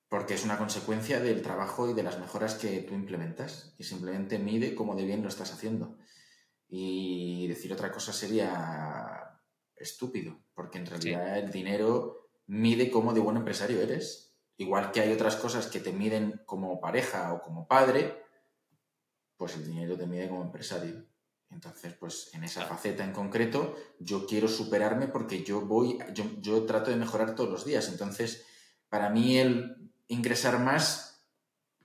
Porque es una consecuencia del trabajo y de las mejoras que tú implementas. Y simplemente mide cómo de bien lo estás haciendo. Y decir otra cosa sería estúpido, porque en realidad el dinero mide cómo de buen empresario eres. Igual que hay otras cosas que te miden como pareja o como padre, pues el dinero te mide como empresario. Entonces, pues en esa faceta en concreto, yo quiero superarme porque yo voy, yo, yo trato de mejorar todos los días. Entonces, para mí el ingresar más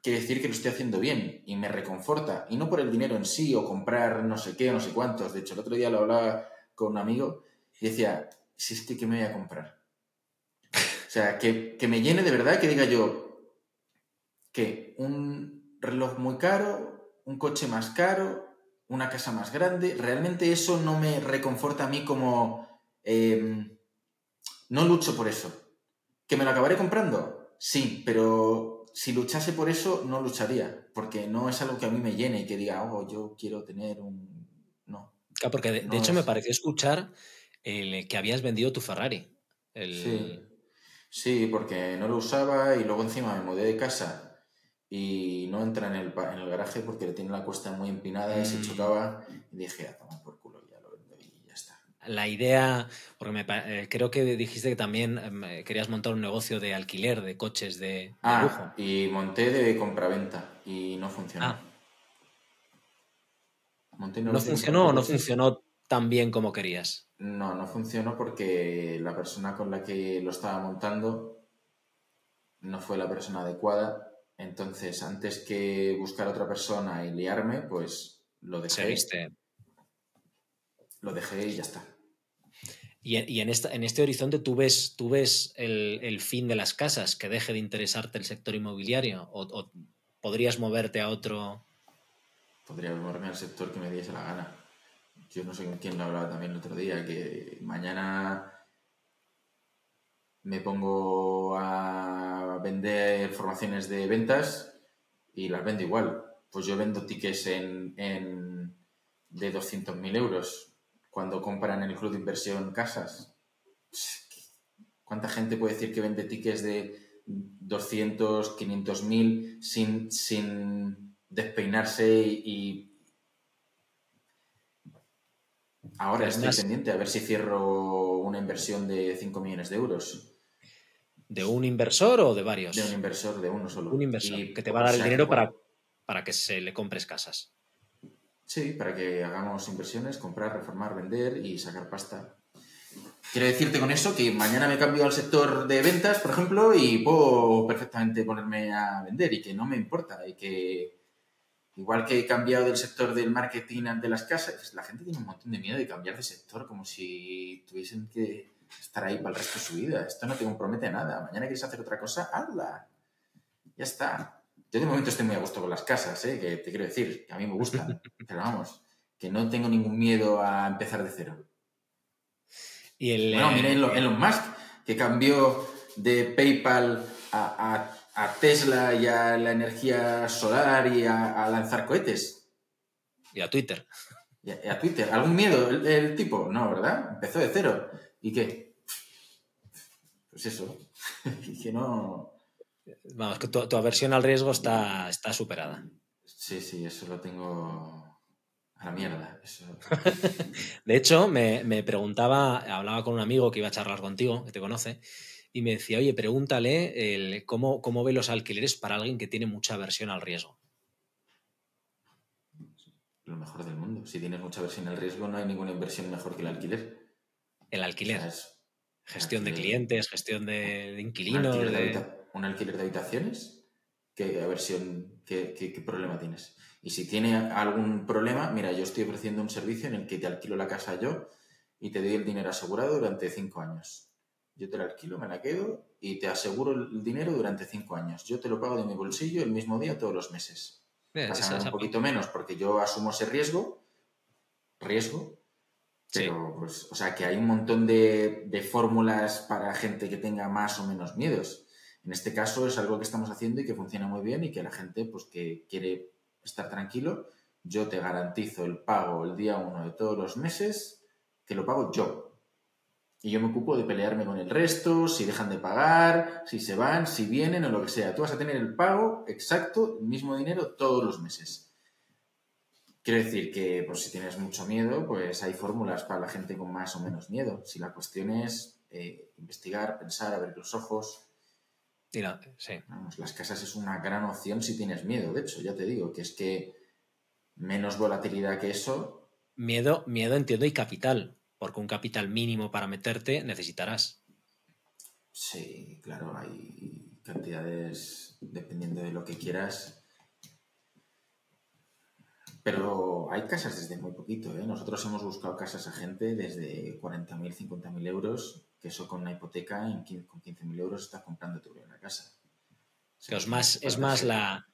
quiere decir que lo estoy haciendo bien y me reconforta. Y no por el dinero en sí o comprar no sé qué o no sé cuántos. De hecho, el otro día lo hablaba con un amigo y decía, si es que, ¿qué me voy a comprar? O sea, que, que me llene de verdad, que diga yo que un reloj muy caro, un coche más caro, una casa más grande, realmente eso no me reconforta a mí como... Em, no lucho por eso. ¿Que me lo acabaré comprando? Sí, pero si luchase por eso, no lucharía, porque no es algo que a mí me llene y que diga, oh, yo quiero tener un... No. Claro, porque de, hecho me pareció escuchar el, que habías vendido tu Ferrari. Sí. sí, porque no lo usaba y luego encima me mudé de casa y no entra en el, en el garaje porque le tiene la cuesta muy empinada y se mm. chocaba y dije, a tomar por culo, ya lo vendo y ya está. La idea, porque me, eh, creo que dijiste que también eh, querías montar un negocio de alquiler de coches de, ah, lujo. y monté de compraventa y no funcionó. Ah. ¿No funcionó o no funcionó tan bien como querías? No, no funcionó porque la persona con la que lo estaba montando no fue la persona adecuada entonces, antes que buscar a otra persona y liarme, pues lo dejé. Lo dejé y ya está. Y, en, esta, en este horizonte tú ves, tú ves el, fin de las casas, que deje de interesarte el sector inmobiliario, o, podrías moverte a otro. Podría moverme al sector que me diese la gana. Yo no sé con quién lo hablaba también el otro día, que mañana me pongo a vender formaciones de ventas y las vendo igual. Pues yo vendo tickets en, en de 200.000 euros cuando compran en el club de inversión casas. ¿Cuánta gente puede decir que vende tickets de 200, 500.000 sin, sin despeinarse y, Ahora estoy pendiente a ver si cierro una inversión de 5 millones de euros. ¿De un inversor o de varios? De un inversor, de uno solo. Un inversor, que te va a dar el dinero para, para que se le compres casas. Sí, para que hagamos inversiones, comprar, reformar, vender y sacar pasta. Quiero decirte con eso que mañana me cambio al sector de ventas, por ejemplo, y puedo perfectamente ponerme a vender y que no me importa. Y que, igual que he cambiado del sector del marketing de las casas, la gente tiene un montón de miedo de cambiar de sector, como si tuviesen que estar ahí para el resto de su vida. Esto no te compromete nada. Mañana quieres hacer otra cosa, hazla. Ya está. Yo de momento estoy muy a gusto con las casas, ¿eh? que te quiero decir, que a mí me gustan. [laughs] pero vamos, que no tengo ningún miedo a empezar de cero. Y el, bueno, mira Elon, Musk, que cambió de PayPal a, Tesla y a la energía solar y a, lanzar cohetes. Y a Twitter. Y a, Twitter. ¿Algún miedo el, tipo? No, ¿verdad? Empezó de cero. ¿Y qué? Pues eso, [laughs] que no... Vamos, que tu, aversión al riesgo está, está superada. Sí, sí, eso lo tengo a la mierda. [laughs] de hecho, me, preguntaba, hablaba con un amigo que iba a charlar contigo, que te conoce, y me decía, oye, pregúntale el, cómo, cómo ve los alquileres para alguien que tiene mucha aversión al riesgo. Lo mejor del mundo. Si tienes mucha aversión al riesgo, no hay ninguna inversión mejor que el alquiler. El alquiler. gestión de clientes, gestión de, inquilinos. ¿Un alquiler, de, habitaciones? ¿Qué versión, qué, problema tienes? Y si tiene algún problema, mira, yo estoy ofreciendo un servicio en el que te alquilo la casa yo y te doy el dinero asegurado durante cinco años. Yo te la alquilo, me la quedo y te aseguro el dinero durante cinco años. Yo te lo pago de mi bolsillo el mismo día todos los meses. un poquito menos porque yo asumo ese riesgo, riesgo, pero, pues, o sea, que hay un montón de, fórmulas para gente que tenga más o menos miedos. En este caso es algo que estamos haciendo y que funciona muy bien y que la gente, pues, que quiere estar tranquilo, yo te garantizo el pago el día uno de todos los meses, que lo pago yo. Y yo me ocupo de pelearme con el resto, si dejan de pagar, si se van, si vienen o lo que sea. Tú vas a tener el pago exacto, el mismo dinero todos los meses. Quiero decir que, pues, si tienes mucho miedo, pues hay fórmulas para la gente con más o menos miedo. Si la cuestión es eh, investigar, pensar, abrir los ojos. Y no, sí. Vamos, las casas es una gran opción si tienes miedo. De hecho, ya te digo que es que menos volatilidad que eso. Miedo, miedo entiendo y capital, porque un capital mínimo para meterte necesitarás. Sí, claro, hay cantidades dependiendo de lo que quieras. Pero hay casas desde muy poquito. ¿eh? Nosotros hemos buscado casas a gente desde 40.000, 50.000 euros, que eso con una hipoteca en 15, con 15.000 euros estás comprando tu primera casa. Es más, es más la,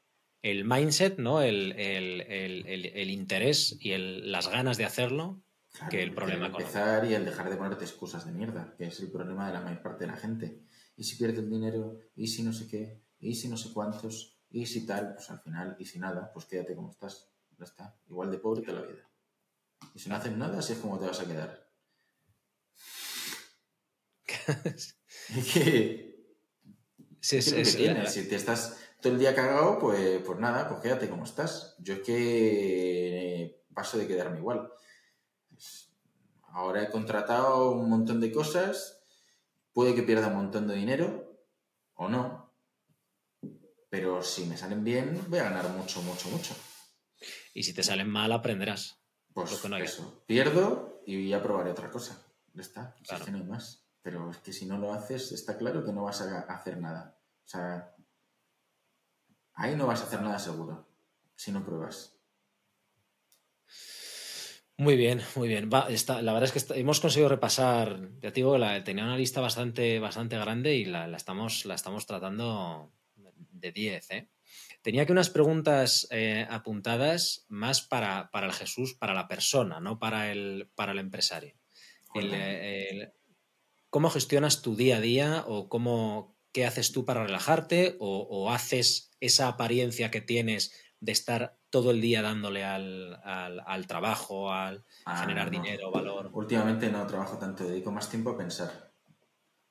el mindset, ¿no? El, el, el, el interés y las ganas de hacerlo Claro, que el problema el con empezar y el dejar de ponerte excusas de mierda, que es el problema de la mayor parte de la gente. Y si pierdo el dinero, y si no sé qué, y si no sé cuántos, y si tal, pues al final, y si nada, pues quédate como estás. Ya está. Igual de pobre que la vida. Y si no haces nada, así es como te vas a quedar. [laughs] [laughs] Sí, es que tienes. Si te estás todo el día cagado, pues, pues nada, pues quédate como estás. Yo es que eh, paso de quedarme igual. Pues, ahora he contratado un montón de cosas, puede que pierda un montón de dinero o no, pero si me salen bien, voy a ganar mucho, mucho, mucho. Y si te salen mal, aprenderás. Pues Lo que no hay. eso, pierdo y ya probaré otra cosa. Ya está, si es Claro. que no hay más. Pero es que si no lo haces, está claro que no vas a hacer nada. O sea, ahí no vas a hacer nada seguro, si no pruebas. Muy bien, muy bien. Va, está- la verdad es que está- hemos conseguido repasar, ya te digo, la, tenía una lista bastante, bastante grande y la, la estamos, la estamos tratando de 10. ¿eh? Tenía aquí unas preguntas eh, apuntadas más para, para el Jesús, para la persona, no para el, para el empresario. El, Joder. el- ¿Cómo gestionas tu día a día o cómo, qué haces tú para relajarte o, o haces esa apariencia que tienes de estar todo el día dándole al, al- al trabajo, al Ah, generar no. dinero, valor? Últimamente no trabajo tanto, dedico más tiempo a pensar.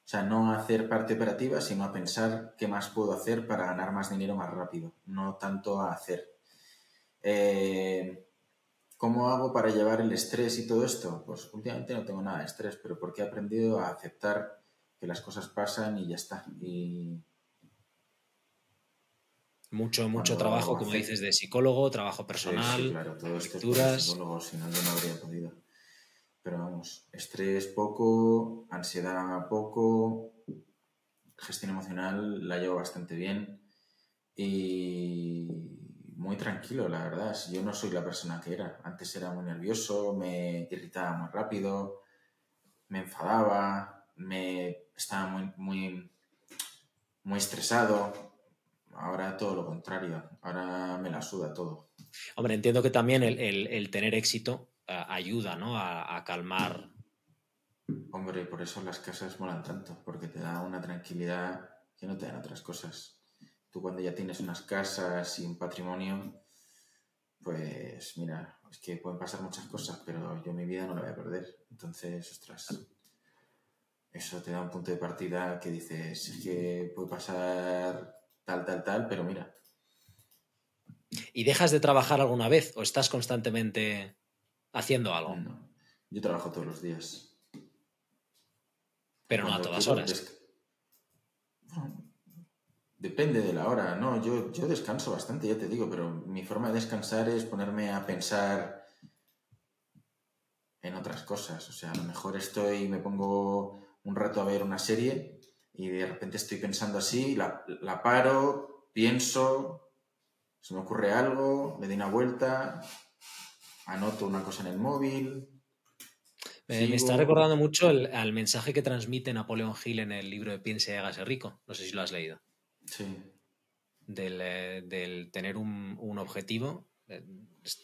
O sea, no hacer parte operativa, sino a pensar qué más puedo hacer para ganar más dinero más rápido, no tanto a hacer. Eh, ¿Cómo hago para llevar el estrés y todo esto? Pues últimamente no tengo nada de estrés, pero porque he aprendido a aceptar que las cosas pasan y ya está. Y Mucho, mucho trabajo, como dices, de psicólogo, trabajo Sí, personal, sí, claro, todo esto lecturas. psicólogo, si no yo no habría podido. Pero vamos, estrés poco, ansiedad poco, gestión emocional la llevo bastante bien y muy tranquilo, la verdad. Yo no soy la persona que era. Antes era muy nervioso, me irritaba muy rápido, me enfadaba, me estaba muy, muy, muy estresado. Ahora todo lo contrario, ahora me la suda todo. Hombre, entiendo que también el, el- tener éxito ayuda ¿no? a, a calmar. Hombre, por eso las casas molan tanto, porque te da una tranquilidad que no te dan otras cosas. Tú cuando ya tienes unas casas y un patrimonio, pues mira, es que pueden pasar muchas cosas, pero yo mi vida no la voy a perder. Entonces, ostras, eso te da un punto de partida que dices, es que puede pasar tal, tal, tal, pero mira, ¿Y dejas de trabajar alguna vez o estás constantemente haciendo algo? no. Yo trabajo todos los días. Pero no a todas horas. Bueno, depende de la hora, ¿no? Yo, yo descanso bastante, ya te digo, pero mi forma de descansar es ponerme a pensar en otras cosas. O sea, a lo mejor estoy, me pongo un rato a ver una serie y de repente estoy pensando así, la, la paro, pienso, se me ocurre algo, le doy una vuelta, anoto una cosa en el móvil. Me, me está recordando mucho el, al mensaje que transmite Napoleón Hill en el libro de Piense y hágase rico. No sé si lo has leído. Sí. Del, eh, del tener un, un objetivo eh,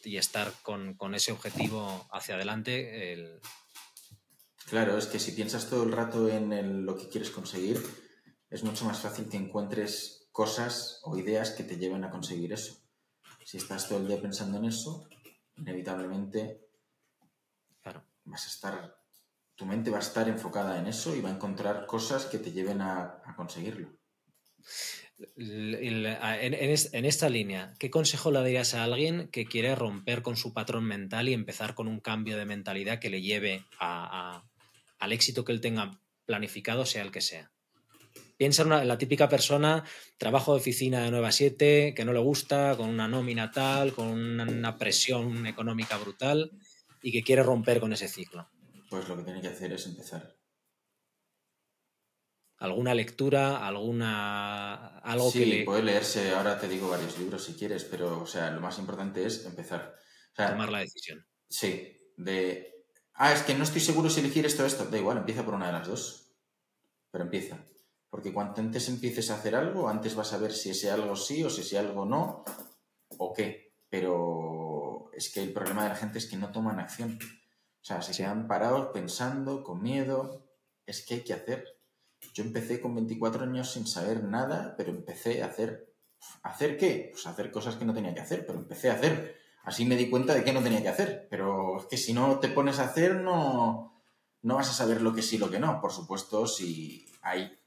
y estar con, con ese objetivo hacia adelante. el- Claro, es que si piensas todo el rato en el- lo que quieres conseguir, es mucho más fácil que encuentres cosas o ideas que te lleven a conseguir eso. Si estás todo el día pensando en eso, inevitablemente Claro. vas a estar, tu mente va a estar enfocada en eso y va a encontrar cosas que te lleven a, a conseguirlo. En, en es- en esta línea, ¿qué consejo le darías a alguien que quiere romper con su patrón mental y empezar con un cambio de mentalidad que le lleve a- a- al éxito que él tenga planificado, sea el que sea? Piensa en una- en la típica persona, trabajo de oficina de 9 a 7, que no le gusta, con una nómina tal, con una, una presión económica brutal y que quiere romper con ese ciclo. Pues lo que tiene que hacer es empezar. ¿Alguna lectura, alguna algo sí, que le puede leerse, ahora te digo varios libros si quieres, pero o sea, lo más importante es empezar. O sea, tomar la decisión? Sí, de... Ah, es que no estoy seguro si elegir esto o esto. Da igual, empieza por una de las dos. Pero empieza. Porque cuanto antes empieces a hacer algo, antes vas a ver si ese algo sí o si ese algo no o qué. Pero es que el problema de la gente es que no toman acción. O sea, se quedan parados pensando, con miedo. Es que hay que hacer. Yo empecé con 24 años sin saber nada, pero empecé a hacer... ¿Hacer qué? Pues hacer cosas que no tenía que hacer, pero empecé a hacer. Así me di cuenta de que no tenía que hacer. Pero es que si no te pones a hacer, no, no vas a saber lo que sí y lo que no. Por supuesto, si hay,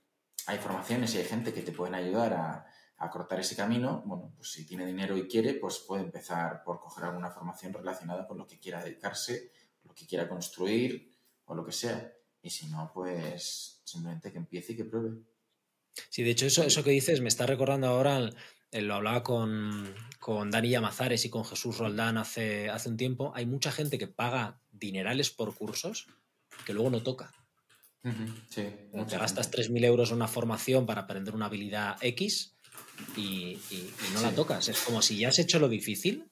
hay formaciones y hay gente que te pueden ayudar a, cortar ese camino, bueno, pues si tiene dinero y quiere, pues puede empezar por coger alguna formación relacionada con lo que quiera dedicarse, lo que quiera construir o lo que sea. Y si no, pues simplemente que empiece y que pruebe. Sí, de hecho, eso, eso que dices me está recordando ahora, eh, lo hablaba con, con Dani Yamazares y con Jesús Roldán hace, hace un tiempo. Hay mucha gente que paga dinerales por cursos que luego no toca. Sí, Te gastas gente. 3.000 euros en una formación para aprender una habilidad X y, y- y no la tocas. Es como si ya has hecho lo difícil,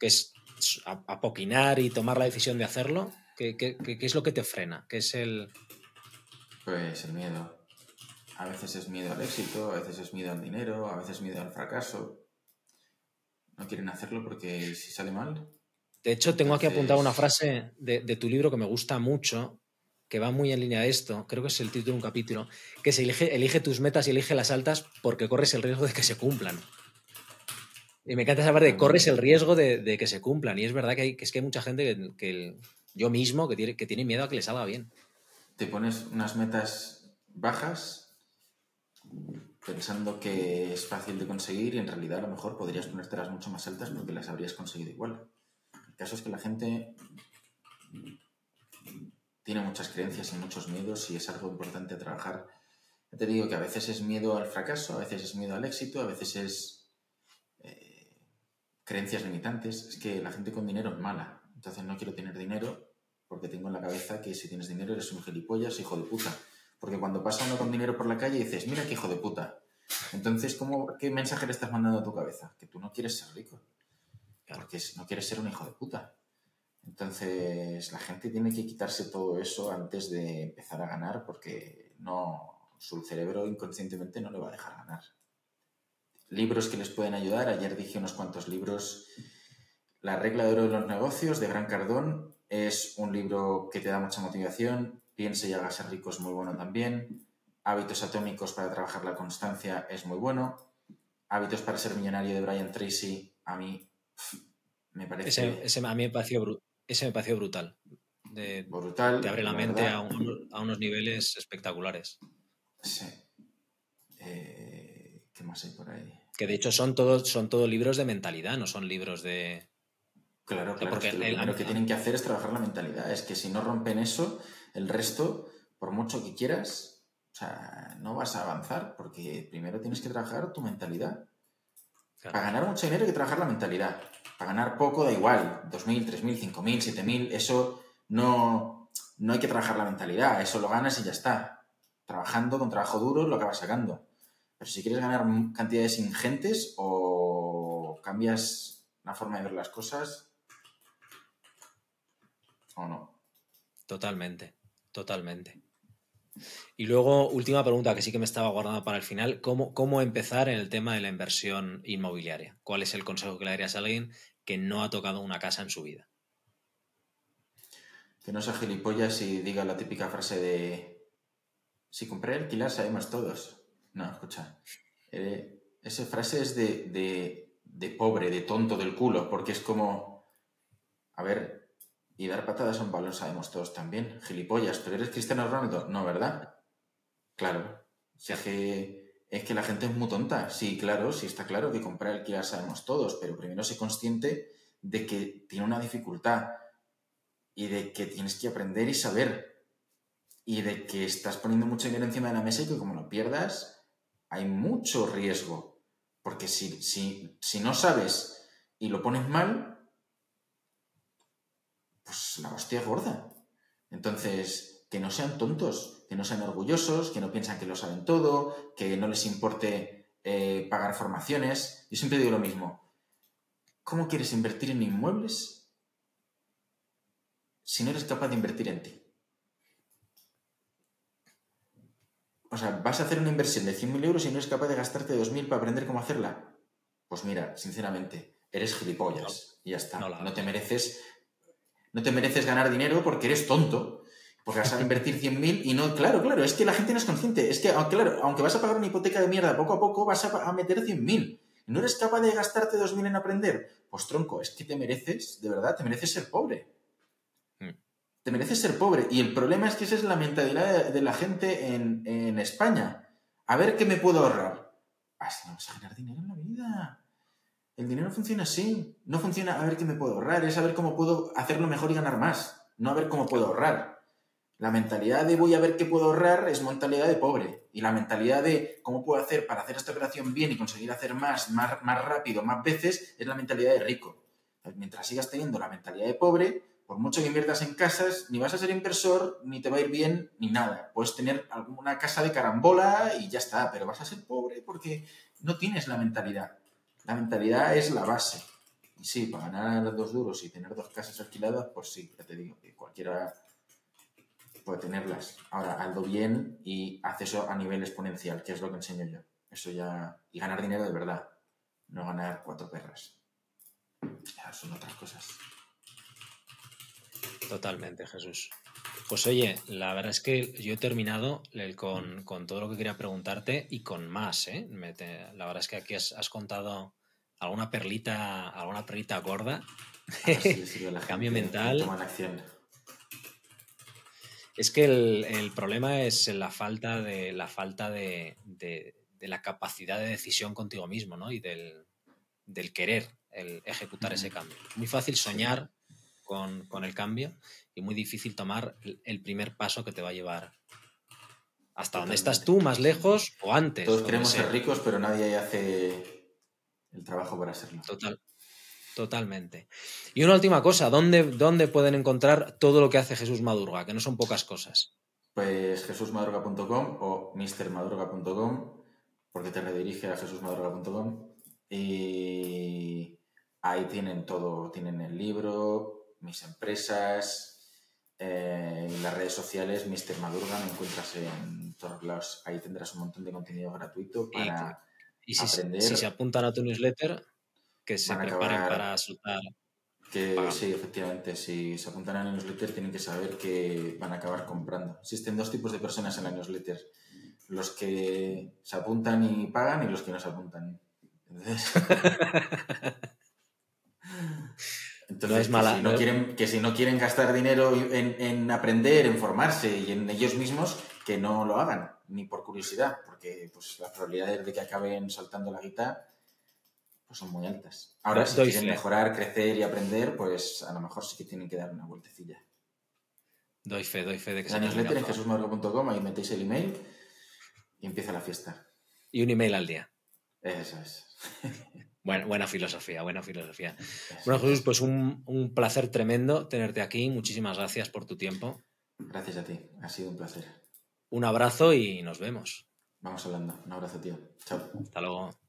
que es apoquinar y tomar la decisión de hacerlo. ¿Qué, qué- qué- qué es lo que te frena? ¿Qué es el...? Pues el miedo. A veces es miedo al éxito, a veces es miedo al dinero, a veces es miedo al fracaso. No quieren hacerlo porque si sale mal. De hecho, tengo aquí apuntada una frase de, de tu libro que me gusta mucho, que va muy en línea de esto, creo que es el título de un capítulo, que se elige, elige tus metas y elige las altas porque corres el riesgo de que se cumplan. Y me encanta saber de corres el riesgo de, de que se cumplan. Y es verdad que, hay, que es que hay mucha gente que, que yo mismo que tiene, que tiene miedo a que le salga bien. Te pones unas metas bajas pensando que es fácil de conseguir y en realidad a lo mejor podrías ponértelas mucho más altas porque las habrías conseguido igual. El caso es que la gente tiene muchas creencias y muchos miedos y es algo importante trabajar. Ya te digo que a veces es miedo al fracaso, a veces es miedo al éxito, a veces es eh, creencias limitantes. Es que la gente con dinero es mala. Entonces no quiero tener dinero porque tengo en la cabeza que si tienes dinero eres un gilipollas, hijo de puta. Porque cuando pasa uno con dinero por la calle dices, mira qué hijo de puta. Entonces, ¿cómo, ¿qué mensaje le estás mandando a tu cabeza? Que tú no quieres ser rico. Claro. Porque no quieres ser un hijo de puta. Entonces, la gente tiene que quitarse todo eso antes de empezar a ganar porque no, su cerebro inconscientemente no le va a dejar ganar. Libros que les pueden ayudar. Ayer dije unos cuantos libros. La regla de oro de los negocios de Gran Cardón es un libro que te da mucha motivación. Piense y hágase rico es muy bueno también. Hábitos atómicos para trabajar la constancia es muy bueno. Hábitos para ser millonario de Brian Tracy, a mí me parece a mí me pareció, bru- ese me pareció brutal. De- brutal. te abre la la mente verdad. a, un- a unos niveles espectaculares. Sí. Eh, ¿Qué más hay por ahí? Que de hecho son todos son todo libros de mentalidad, no son libros de... Claro, claro. porque es que lo el- primero que tienen que hacer es trabajar la mentalidad. Es que si no rompen eso, el resto, por mucho que quieras, o sea, no vas a avanzar porque primero tienes que trabajar tu mentalidad. Claro. Para ganar mucho dinero hay que trabajar la mentalidad. Para ganar poco da igual. 2.000, 3.000, 5.000, 7.000, eso no, no hay que trabajar la mentalidad. Eso lo ganas y ya está. Trabajando con trabajo duro lo acabas sacando. Pero si quieres ganar cantidades ingentes o cambias la forma de ver las cosas o no. Totalmente, totalmente. Y luego, última pregunta que sí que me estaba guardando para el final, ¿cómo, cómo empezar en el tema de la inversión inmobiliaria? ¿Cuál es el consejo que le darías a alguien que no ha tocado una casa en su vida? Que no sea gilipollas y diga la típica frase de si compré alquilar sabemos todos. No, escucha. eh, esa frase es de, de, de pobre, de tonto del culo, porque es como A ver, y dar patadas a un balón sabemos todos también. Gilipollas, pero eres Cristiano Ronaldo. No, ¿verdad? Claro. Si es que, es que la gente es muy tonta. Sí, claro, sí está claro que comprar el ya sabemos todos, pero primero sé consciente de que tiene una dificultad y de que tienes que aprender y saber y de que estás poniendo mucho dinero encima de la mesa y que como lo pierdas hay mucho riesgo. Porque si, si, si no sabes y lo pones mal, pues la hostia es gorda. Entonces, que no sean tontos, que no sean orgullosos, que no piensan que lo saben todo, que no les importe eh, pagar formaciones. Yo siempre digo lo mismo. ¿Cómo quieres invertir en inmuebles si no eres capaz de invertir en ti? O sea, vas a hacer una inversión de 100.000 euros y no eres capaz de gastarte 2.000 para aprender cómo hacerla. Pues mira, sinceramente, eres gilipollas. y ya está. No, te mereces. No te mereces ganar dinero porque eres tonto. Porque vas a invertir 100.000 y no. Claro, claro, es que la gente no es consciente. Es que, claro, aunque vas a pagar una hipoteca de mierda poco a poco, vas a, a meter 100.000. ¿No eres capaz de gastarte 2.000 en aprender? Pues tronco, es que te mereces, de verdad, te mereces ser pobre te mereces ser pobre. Y el problema es que esa es la mentalidad de, la gente en, España. A ver qué me puedo ahorrar. Así ah, no vas a ganar dinero en la vida. El dinero funciona así. No funciona a ver qué me puedo ahorrar, es a ver cómo puedo hacerlo mejor y ganar más. No a ver cómo puedo ahorrar. La mentalidad de voy a ver qué puedo ahorrar es mentalidad de pobre. Y la mentalidad de cómo puedo hacer para hacer esta operación bien y conseguir hacer más, más, más rápido, más veces, es la mentalidad de rico. Mientras sigas teniendo la mentalidad de pobre, por mucho que inviertas en casas, ni vas a ser inversor, ni te va a ir bien, ni nada. Puedes tener alguna casa de carambola y ya está, pero vas a ser pobre porque no tienes la mentalidad. La mentalidad es la base. Y sí, para ganar dos duros y tener dos casas alquiladas, pues sí, ya te digo, que cualquiera puede tenerlas. Ahora, hazlo bien y haz eso a nivel exponencial, que es lo que enseño yo. Eso ya. Y ganar dinero de verdad, no ganar cuatro perras. Son otras cosas. Totalmente, Jesús. Pues oye, la verdad es que yo he terminado con, todo lo que quería preguntarte y con más, ¿eh? la verdad es que aquí has, contado alguna perlita, alguna perlita gorda. [laughs] Cambio mental. Es que el, problema es la falta de la falta de, la capacidad de decisión contigo mismo, ¿no? Y del, querer el ejecutar ese cambio. Muy fácil soñar con, el cambio y muy difícil tomar el primer paso que te va a llevar hasta donde estás tú, más lejos o antes. Todos queremos ser ricos, pero nadie hace el trabajo para serlo. Total, totalmente. Y una última cosa, ¿dónde, ¿dónde pueden encontrar todo lo que hace Jesús Madurga? Que no son pocas cosas. Pues jesusmadurga.com o mrmadurga.com, porque te redirige a jesusmadurga.com. Y ahí tienen todo, tienen el libro, mis empresas, eh, en las redes sociales, Mr. Madurga, me encuentras en todos lados. Ahí tendrás un montón de contenido gratuito para y, si, aprender. Si se apuntan a tu newsletter, que se preparen para soltar. Que, sí, efectivamente, si se apuntan a la newsletter tienen que saber que van a acabar comprando. Existen dos tipos de personas en la newsletter. Los que se apuntan y pagan y los que no se apuntan. Entonces... [laughs] Entonces, es mala, que, si no quieren, que si no quieren gastar dinero en, aprender, en formarse y en ellos mismos, que no lo hagan, ni por curiosidad, porque pues, las probabilidades de que acaben saltando la guita pues, son muy altas. Ahora, si quieren mejorar, crecer y aprender, pues a lo mejor sí que tienen que dar una vueltecilla. Doy fe, doy fe de que La newsletter en jesusmargo.com, ahí metéis el email y empieza la fiesta. Y un email al día. Eso es. [laughs] Buena, buena filosofía, buena filosofía. Bueno, Jesús, pues un, placer tremendo tenerte aquí. Muchísimas gracias por tu tiempo. Gracias a ti, ha sido un placer. Un abrazo y nos vemos. Vamos hablando. Un abrazo, tío. Chao. Hasta luego.